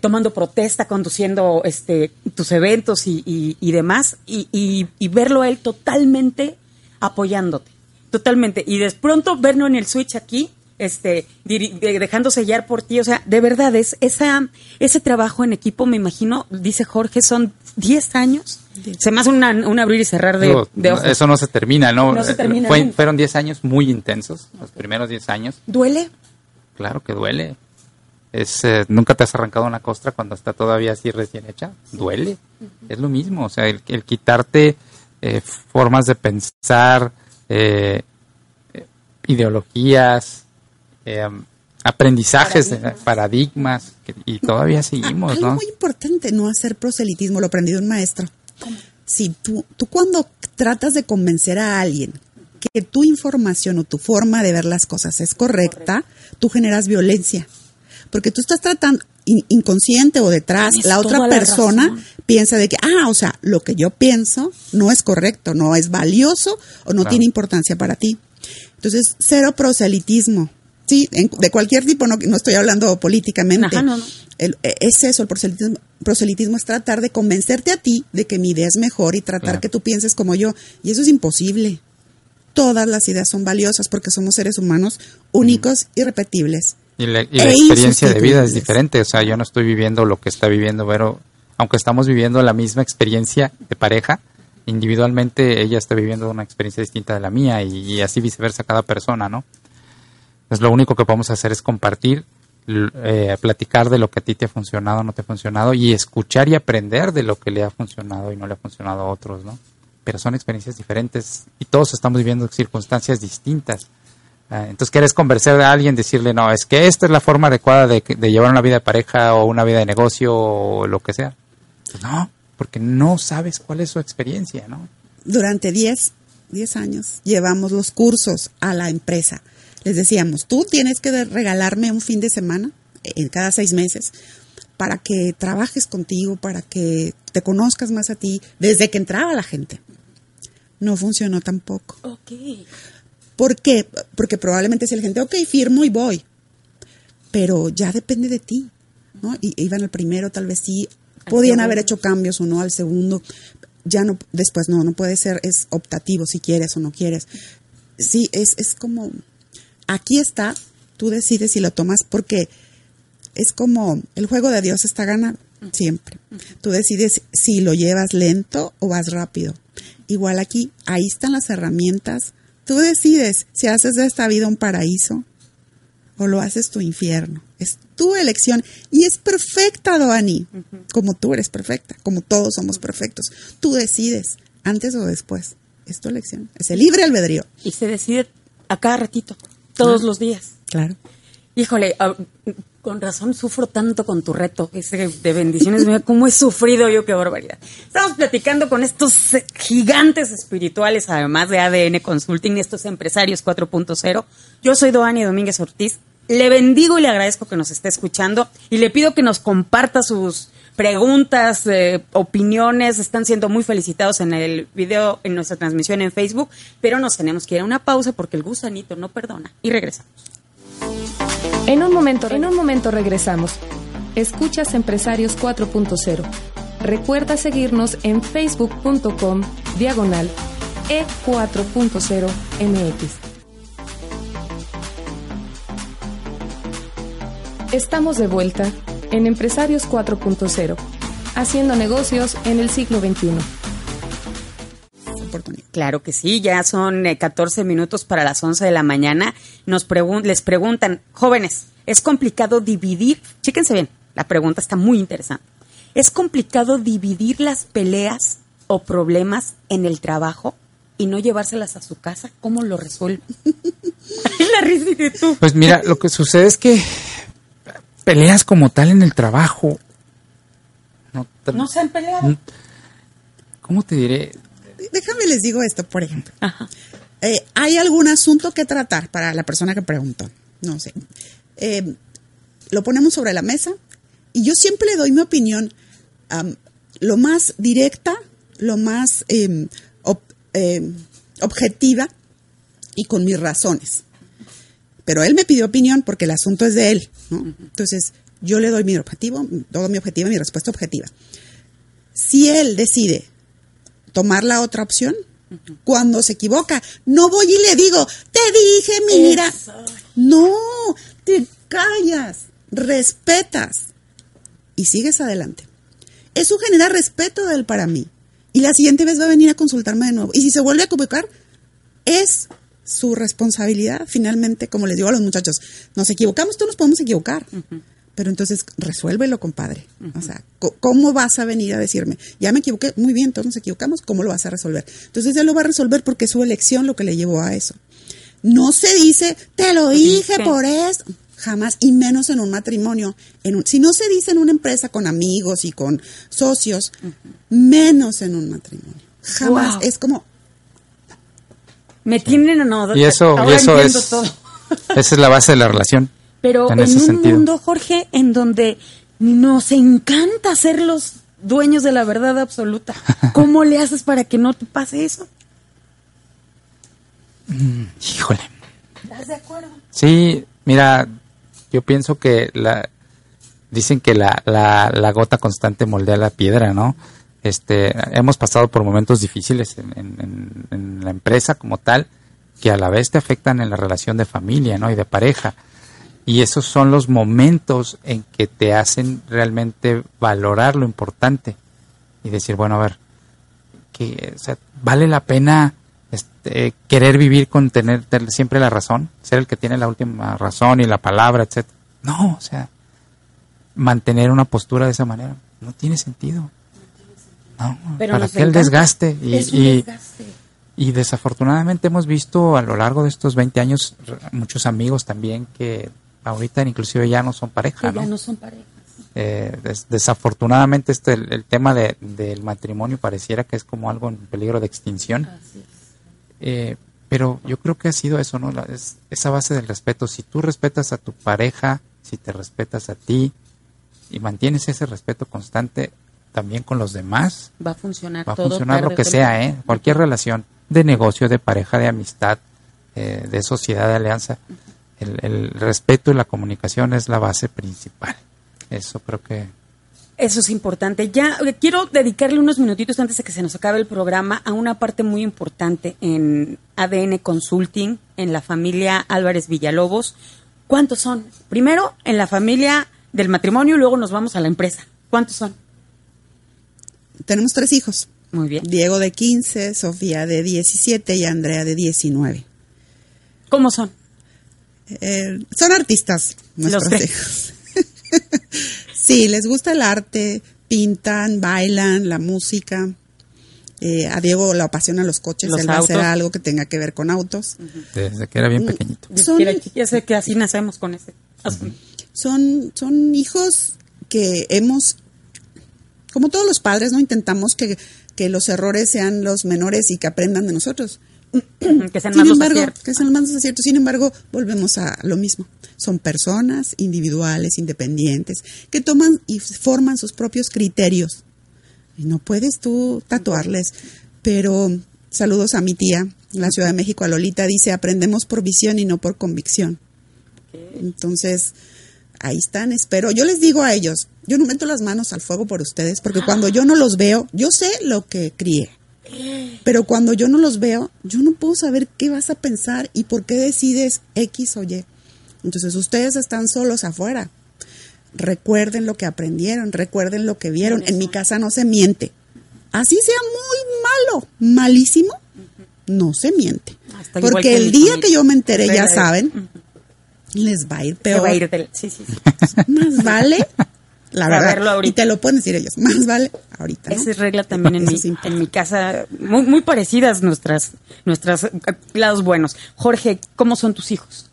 S3: tomando protesta, conduciendo este, tus eventos y, y- y demás, y, y- y verlo a él totalmente apoyándote, totalmente. Y de pronto verlo en el switch aquí, este, dejando sellar por ti, o sea, de verdad, es esa, ese trabajo en equipo, me imagino, dice Jorge, son 10 años.
S5: Diez.
S3: Se me hace una- un abrir y cerrar de, ojos.
S4: eso no se termina, ¿no?
S3: No se termina
S4: Fue-
S3: nunca.
S4: fueron 10 años muy intensos, los primeros 10 años.
S3: ¿Duele?
S4: Claro que duele. Es, eh, nunca te has arrancado una costra cuando está todavía así recién hecha. Duele. Es lo mismo. O sea, el, el quitarte eh, formas de pensar, eh, eh, ideologías, eh, aprendizajes, paradigmas, paradigmas y todavía seguimos,
S5: Ah, Algo
S4: ¿no?
S5: muy importante, no hacer proselitismo, lo aprendí de un maestro. Si tú, tú cuando tratas de convencer a alguien que tu información o tu forma de ver las cosas es correcta, tú generas violencia. Porque tú estás tratando in- inconsciente o detrás,
S3: Tienes
S5: la otra
S3: la
S5: persona
S3: razón.
S5: piensa de que, ah, o sea, lo que yo pienso no es correcto, no es valioso o no
S4: Claro.
S5: tiene importancia para ti. Entonces, cero proselitismo. Sí, en- de cualquier tipo, no, no estoy hablando políticamente.
S3: Ajá, no, no.
S5: El- eh, es eso, el proselitismo, proselitismo es tratar de convencerte a ti de que mi idea es mejor y tratar
S4: Claro.
S5: que tú pienses como yo. Y eso es imposible. Todas las ideas son valiosas porque somos seres humanos únicos y repetibles.
S4: Y la, y la
S5: E
S4: experiencia de vida es diferente. O sea, yo no estoy viviendo lo que está viviendo Vero. Aunque estamos viviendo la misma experiencia de pareja, individualmente ella está viviendo una experiencia distinta de la mía y, y así viceversa cada persona, ¿no? Lo único que podemos hacer es compartir, eh, platicar de lo que a ti te ha funcionado, no te ha funcionado y escuchar y aprender de lo que le ha funcionado y no le ha funcionado a otros, ¿no? Pero son experiencias diferentes y todos estamos viviendo circunstancias distintas. Ah, Entonces, ¿quieres convencer a alguien, decirle, no, es que esta es la forma adecuada de, de llevar una vida de pareja o una vida de negocio o lo que sea? Pues no, porque no sabes cuál es su experiencia, ¿no?
S5: Durante 10, 10 años llevamos los cursos a la empresa. Les decíamos, tú tienes que regalarme un fin de semana en cada seis meses para que trabajes contigo, para que te conozcas más a ti, desde que entraba la gente. No funcionó tampoco.
S3: Ok.
S5: ¿Por qué? Porque probablemente si la gente, ok, firmo y voy. Pero ya depende de ti. ¿no? Y iban al primero, tal vez sí. Podían haber hecho cambios o no al segundo. Ya no, después no, no puede ser, es optativo si quieres o no quieres. Sí, es, es como, aquí está, tú decides si lo tomas porque es como el juego de Dios está ganado siempre. Tú decides si lo llevas lento o vas rápido. Igual aquí, ahí están las herramientas. Tú decides si haces de esta vida un paraíso o lo haces tu infierno. Es tu elección y es perfecta, Doani, como tú eres perfecta, como todos somos perfectos. Tú decides antes o después. Es tu elección. Es el libre albedrío.
S3: Y se decide a cada ratito, todos los días.
S5: Claro.
S3: Híjole, ah, con razón sufro tanto con tu reto ese de bendiciones. Mira cómo he sufrido yo, qué barbaridad. Estamos platicando con estos eh, gigantes espirituales, además de ADN Consulting, estos empresarios 4.0. Yo soy Doani Domínguez Ortiz. Le bendigo y le agradezco que nos esté escuchando y le pido que nos comparta sus preguntas, eh, opiniones. Están siendo muy felicitados en el video, en nuestra transmisión en Facebook, pero nos tenemos que ir a una pausa porque el gusanito no perdona. Y regresamos.
S2: En un momento, en un momento regresamos. Escuchas Empresarios 4.0. Recuerda seguirnos en facebook.com diagonal E4.0 MX. Estamos de vuelta en Empresarios 4.0, haciendo negocios en el siglo XXI.
S3: Claro que sí, ya son eh, 14 minutos para las 11 de la mañana. Nos pregun- les preguntan, jóvenes, ¿es complicado dividir? Chíquense bien, la pregunta está muy interesante. ¿Es complicado dividir las peleas o problemas en el trabajo y no llevárselas a su casa, ¿cómo lo resuelve? la risa de tú.
S4: Pues mira, lo que sucede es que peleas como tal en el trabajo.
S3: No, no se han peleado.
S4: ¿Cómo te diré?
S5: Déjame les digo esto, por ejemplo. Eh, ¿Hay algún asunto que tratar para la persona que preguntó? No sé. Eh, lo ponemos sobre la mesa y yo siempre le doy mi opinión lo más directa, lo más em, em, objetiva y con mis razones. Pero él me pidió opinión porque el asunto es de él. Entonces, yo le doy mi objetivo, todo mi objetivo, mi respuesta objetiva. Si él decide tomar la otra opción, cuando se equivoca, no voy y le digo, te dije, mira. No, te callas, respetas y sigues adelante. Eso genera respeto de él para mí. Y la siguiente vez va a venir a consultarme de nuevo. Y si se vuelve a equivocar, es su responsabilidad, finalmente, como les digo a los muchachos, nos equivocamos, todos nos podemos equivocar. Pero entonces resuélvelo, compadre. O sea, ¿cómo vas a venir a decirme? Ya me equivoqué, muy bien, todos nos equivocamos, ¿cómo lo vas a resolver? Entonces él lo va a resolver porque es su elección lo que le llevó a eso. No se dice, te lo dije por eso. Jamás, y menos en un matrimonio. En un, si no se dice en una empresa con amigos y con socios, menos en un matrimonio. Jamás. Es como,
S3: me tienen no,
S4: y eso, y eso es esa es la base de la relación
S3: pero en, un mundo Jorge en donde nos encanta ser los dueños de la verdad absoluta cómo le haces para que no te pase eso
S4: mm, híjole.
S3: ¿estás de acuerdo?
S4: sí mira yo pienso que la dicen que la, la, la gota constante moldea la piedra no este, hemos pasado por momentos difíciles en, la empresa como tal, que a la vez te afectan en la relación de familia, ¿no? Y de pareja. Y esos son los momentos en que te hacen realmente valorar lo importante y decir, bueno, a ver, que vale la pena este, querer vivir con tener, siempre la razón, ser el que tiene la última razón y la palabra, etcétera. No, o sea, mantener una postura de esa manera no tiene sentido. No, para que el desgaste. Y, y, desafortunadamente hemos visto a lo largo de estos 20 años muchos amigos también que ahorita inclusive ya no son pareja.
S3: Ya no son pareja.
S4: Eh, desafortunadamente este el, tema de, del matrimonio pareciera que es como algo en peligro de extinción. Eh, pero yo creo que ha sido eso, ¿no? es, esa base del respeto. Si tú respetas a tu pareja, si te respetas a ti y mantienes ese respeto constante, también con los demás.
S3: Va a funcionar
S4: Va a funcionar lo que sea, ¿eh? Cualquier relación de negocio, de pareja, de amistad, eh, de sociedad, de alianza. El, respeto y la comunicación es la base principal. Eso creo que
S3: eso es importante. Ya eh, quiero dedicarle unos minutitos antes de que se nos acabe el programa a una parte muy importante en ADN Consulting, en la familia Álvarez Villalobos. ¿Cuántos son? Primero en la familia del matrimonio y luego nos vamos a la empresa. ¿Cuántos son?
S5: Tenemos tres hijos.
S3: Muy bien.
S5: Diego de 15, Sofía de 17 y Andrea de 19.
S3: ¿Cómo son?
S5: Eh, son artistas nuestros hijos. sí, les gusta el arte, pintan, bailan, la música. Eh, a Diego le apasiona los coches, él va a hacer algo que tenga que ver con autos.
S4: Desde que era bien mm, pequeñito.
S3: Son, ya sé que así nacemos con ese
S5: Son, son hijos que hemos como todos los padres, ¿no? Intentamos que, los errores sean los menores y que aprendan de nosotros.
S3: que sean más
S5: embargo, que sean más aciertos. Sin embargo, volvemos a lo mismo. Son personas individuales, independientes, que toman y forman sus propios criterios. Y no puedes tú tatuarles. Pero saludos a mi tía, la Ciudad de México, a Lolita, dice, aprendemos por visión y no por convicción. Entonces, ahí están, espero. Yo les digo a ellos, yo no meto las manos al fuego por ustedes, porque cuando yo no los veo, yo sé lo que crié. Pero cuando yo no los veo, yo no puedo saber qué vas a pensar y por qué decides X o Y. Entonces ustedes están solos afuera. Recuerden lo que aprendieron, recuerden lo que vieron. En mi casa no se miente. Así sea muy malo, malísimo, no se miente. Porque el día que yo me enteré, ya saben, les va a ir peor.
S3: sí, sí,
S5: Más vale la verdad. Y te lo pueden decir ellos, más vale ahorita.
S3: Esa es regla también en, mi, en mi casa, muy, muy parecidas nuestras, nuestras lados buenos. Jorge, ¿cómo son tus hijos?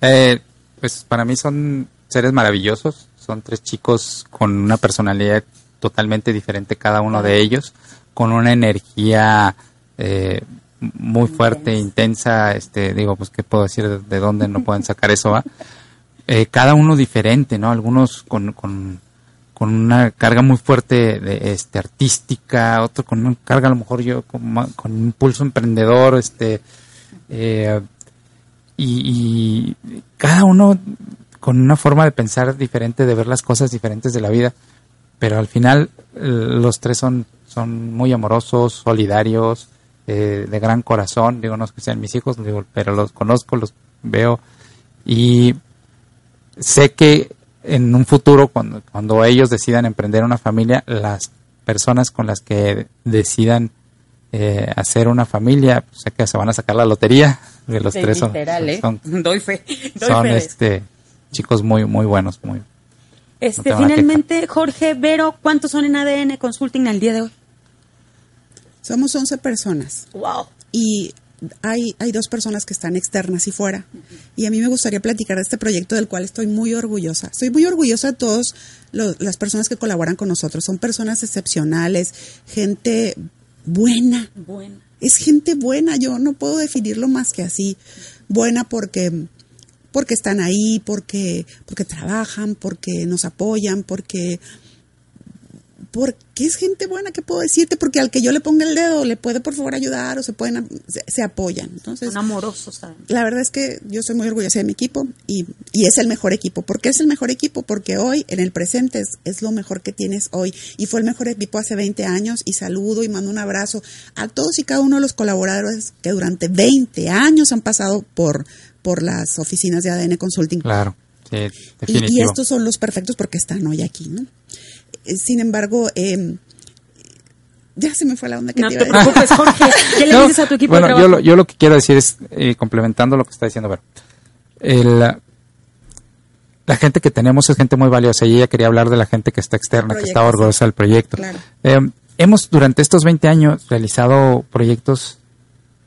S4: Eh, pues para mí son seres maravillosos, son tres chicos con una personalidad totalmente diferente cada uno de ellos, con una energía eh, muy fuerte, intensa, este, digo, pues qué puedo decir, de dónde no pueden sacar eso, ¿va? Eh, cada uno diferente, ¿no? Algunos con, con, una carga muy fuerte de, este, artística, otro con una carga a lo mejor yo con, con un impulso emprendedor, este, eh, y, cada uno con una forma de pensar diferente, de ver las cosas diferentes de la vida, pero al final los tres son, son muy amorosos, solidarios, eh, de gran corazón, digo, no es que sean mis hijos, digo, pero los conozco, los veo y sé que en un futuro, cuando, cuando ellos decidan emprender una familia, las personas con las que decidan eh, hacer una familia, pues, sé que se van a sacar la lotería, de los tres son,
S3: ¿eh? doy fe,
S4: son este chicos muy muy buenos, muy
S3: este, finalmente, Jorge, Vero, ¿cuántos son en ADN Consulting al día de hoy?
S5: Somos 11 personas.
S3: Wow.
S5: Y hay, hay dos personas que están externas y fuera. Y a mí me gustaría platicar de este proyecto del cual estoy muy orgullosa. Estoy muy orgullosa de todas las personas que colaboran con nosotros. Son personas excepcionales, gente buena.
S3: Buena.
S5: Es gente buena, yo no puedo definirlo más que así. Buena porque porque están ahí, porque porque trabajan, porque nos apoyan, porque porque es gente buena, ¿qué puedo decirte? Porque al que yo le ponga el dedo le puede por favor ayudar o se pueden, se, apoyan. Entonces,
S3: Son amorosos, ¿saben?
S5: La verdad es que yo soy muy orgullosa de mi equipo y, y, es el mejor equipo. ¿Por qué es el mejor equipo? Porque hoy, en el presente, es, es, lo mejor que tienes hoy. Y fue el mejor equipo hace 20 años y saludo y mando un abrazo a todos y cada uno de los colaboradores que durante 20 años han pasado por, por las oficinas de ADN Consulting.
S4: Claro. Sí,
S5: y, y, estos son los perfectos porque están hoy aquí, ¿no? Sin embargo, eh, ya se me fue la onda que
S3: no te, preocupes, Jorge. ¿Qué le dices a tu equipo
S4: bueno,
S3: de trabajo?
S4: Yo lo, yo lo que quiero decir es, eh, complementando lo que está diciendo, ver, el, la gente que tenemos es gente muy valiosa y ella quería hablar de la gente que está externa, que está orgullosa del proyecto. Eh, hemos durante estos 20 años realizado proyectos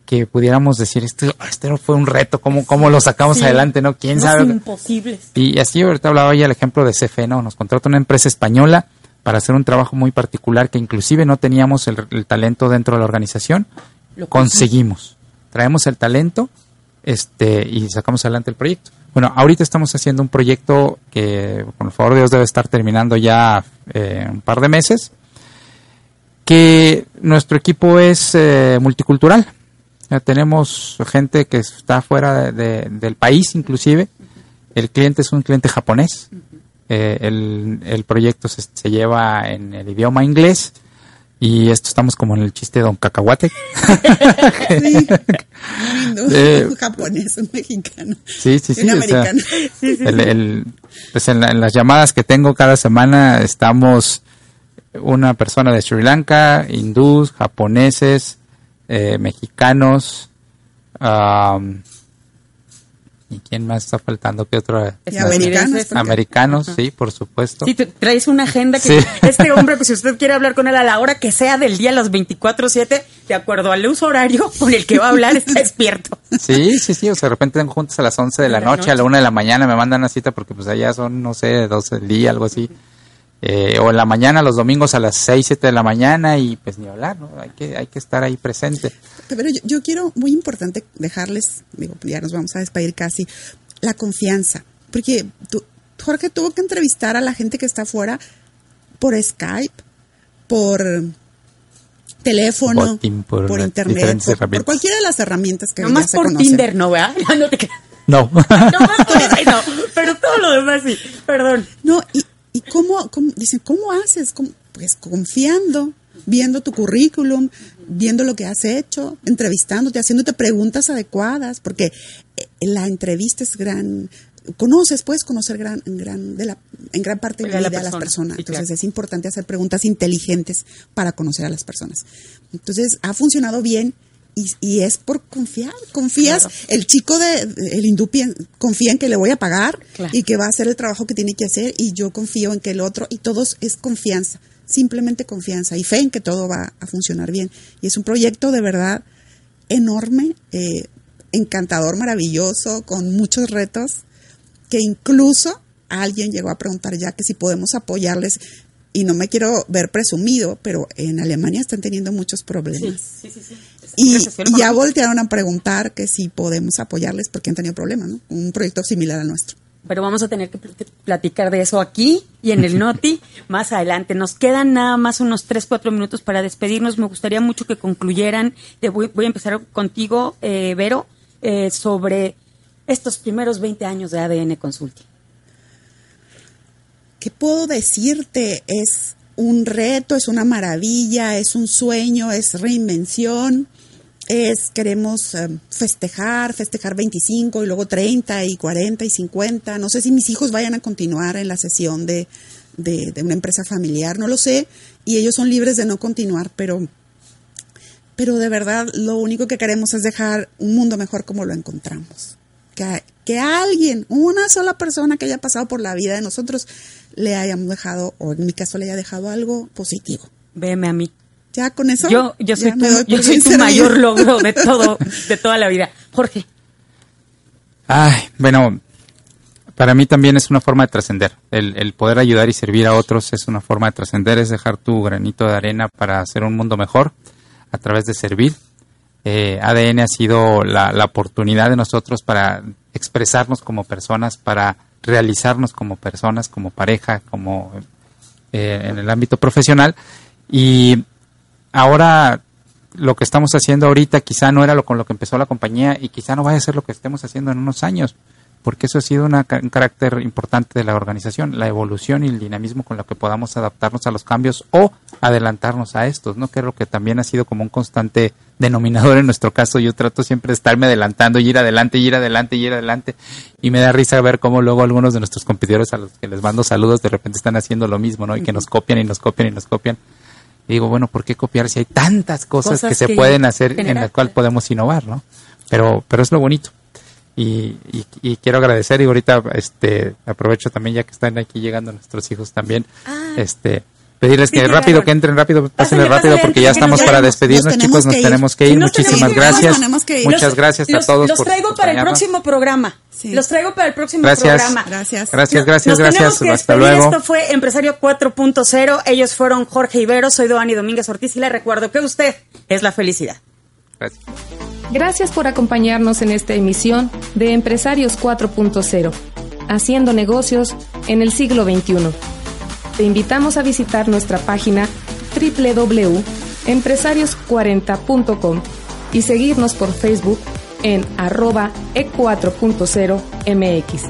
S4: que pudiéramos decir, este, este fue un reto, ¿cómo, cómo lo sacamos adelante? ¿no? ¿Quién sabe?
S3: imposibles.
S4: Y así ahorita hablaba ya el ejemplo de CFE, ¿no? Nos contrata una empresa española para hacer un trabajo muy particular que inclusive no teníamos el, talento dentro de la organización. Lo conseguimos. Traemos el talento este, y sacamos adelante el proyecto. Bueno, ahorita estamos haciendo un proyecto que, con el favor de Dios, debe estar terminando ya eh, un par de meses, que nuestro equipo es eh, multicultural tenemos gente que está fuera del país inclusive. El cliente es un cliente japonés. Eh, el, proyecto se, lleva en el idioma inglés. Y esto estamos como en el chiste de Don Cacahuate.
S5: sí, eh, japonés, un mexicano.
S4: Sí, sí, sí.
S5: Un americano.
S4: pues en, en, las llamadas que tengo cada semana estamos una persona de Sri Lanka, hindús, japoneses, eh, mexicanos. ¿Y quién más está faltando? ¿Qué otro?
S5: americanos.
S4: Americanos, sí, por supuesto.
S3: Sí, traes una agenda que este hombre, pues si usted quiere hablar con él a la hora que sea del día, las 24-7, de acuerdo al uso horario con el que va a hablar, está despierto.
S4: Sí, sí, sí. O sea, de repente tengo juntas a las 11 de la, noche, a la 1 de la mañana, me mandan una cita porque pues allá son, no sé, 12 del día, algo así. Eh, o en la mañana, los domingos a las 6, 7 de la mañana y pues ni hablar, ¿no? Hay que, hay que estar ahí presente.
S5: Pero yo, quiero, muy importante, dejarles, digo, ya nos vamos a despedir casi, la confianza. Porque Jorge tuvo que entrevistar a la gente que está afuera por Skype, por teléfono, por, internet, por, cualquiera de las herramientas que
S3: no más por Tinder, ¿no, ¿verdad? no te
S4: No. no
S3: más por no, pero todo lo demás sí, perdón.
S5: No, y, ¿Y cómo, dicen, cómo haces? Pues confiando, viendo tu currículum, viendo lo que has hecho, entrevistándote, haciéndote preguntas adecuadas, porque eh, la entrevista es gran, conoces, puedes conocer gran, en gran, de la, en gran parte de la vida a las personas. Entonces es importante hacer preguntas inteligentes para conocer a las personas. Entonces ha funcionado bien y, es por confiar. Confías, el chico de el hindú confía en que le voy a pagar y que va a hacer el trabajo que tiene que hacer y yo confío en que el otro y todos es confianza, simplemente confianza y fe en que todo va a funcionar bien. Y es un proyecto de verdad enorme, eh, encantador, maravilloso, con muchos retos que incluso alguien llegó a preguntar ya que si podemos apoyarles y no me quiero ver presumido, pero en Alemania están teniendo muchos problemas. Sí, sí, sí, y, ya voltearon a preguntar que si podemos apoyarles porque han tenido problemas, ¿no? Un proyecto similar al nuestro.
S3: Pero vamos a tener que platicar de eso aquí y en el Noti más adelante. Nos quedan nada más unos 3, 4 minutos para despedirnos. Me gustaría mucho que concluyeran. Voy, voy a empezar contigo, eh, Vero, eh, sobre estos primeros 20 años de ADN Consulting.
S5: ¿qué puedo decirte? Es un reto, es una maravilla, es un sueño, es reinvención, es queremos eh, festejar, festejar 25 y luego 30 y 40 y 50. No sé si mis hijos vayan a continuar en la sesión de, de, una empresa familiar, no lo sé, y ellos son libres de no continuar, pero, pero de verdad lo único que queremos es dejar un mundo mejor como lo encontramos. Que, que alguien, una sola persona que haya pasado por la vida de nosotros, le hayamos dejado, o en mi caso le haya dejado algo positivo.
S3: Veme a mí.
S5: Ya con eso.
S3: Yo, yo soy tu, yo soy tu mayor logro de todo, de toda la vida. Jorge.
S4: Ay, bueno, para mí también es una forma de trascender. El, el, poder ayudar y servir a otros es una forma de trascender, es dejar tu granito de arena para hacer un mundo mejor a través de servir. Eh, ADN ha sido la, la, oportunidad de nosotros para expresarnos como personas, para realizarnos como personas, como pareja, como eh, en el ámbito profesional. Y ahora lo que estamos haciendo ahorita quizá no era lo con lo que empezó la compañía y quizá no vaya a ser lo que estemos haciendo en unos años porque eso ha sido un carácter importante de la organización, la evolución y el dinamismo con lo que podamos adaptarnos a los cambios o adelantarnos a estos, ¿no? Que es lo que también ha sido como un constante denominador en nuestro caso. Yo trato siempre de estarme adelantando y ir adelante, y ir adelante, y ir adelante. Y me da risa ver cómo luego algunos de nuestros competidores a los que les mando saludos de repente están haciendo lo mismo, ¿no? Y que nos copian y nos copian y nos copian. Y digo, bueno, ¿por qué copiar si hay tantas cosas, que, se pueden hacer en las cuales podemos innovar, ¿no? Pero, pero es lo bonito. Y, quiero agradecer y ahorita este aprovecho también ya que están aquí llegando nuestros hijos también ah. este pedirles que rápido que entren rápido pásenle rápido porque ya estamos para despedirnos chicos nos tenemos que ir. muchísimas gracias. muchas gracias a todos
S3: los traigo para el próximo programa. Los traigo para el próximo programa.
S5: Gracias.
S4: Gracias gracias gracias. hasta luego.
S3: Esto fue empresario 4.0 ellos fueron Jorge Ibero soy Doani Domínguez Ortiz y le recuerdo que usted es la felicidad.
S2: Gracias. Gracias por acompañarnos en esta emisión de Empresarios 4.0, haciendo negocios en el siglo XXI. Te invitamos a visitar nuestra página www.empresarios40.com y seguirnos por Facebook en arroba e4.0mx.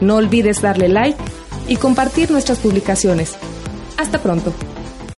S2: No olvides darle like y compartir nuestras publicaciones. Hasta pronto.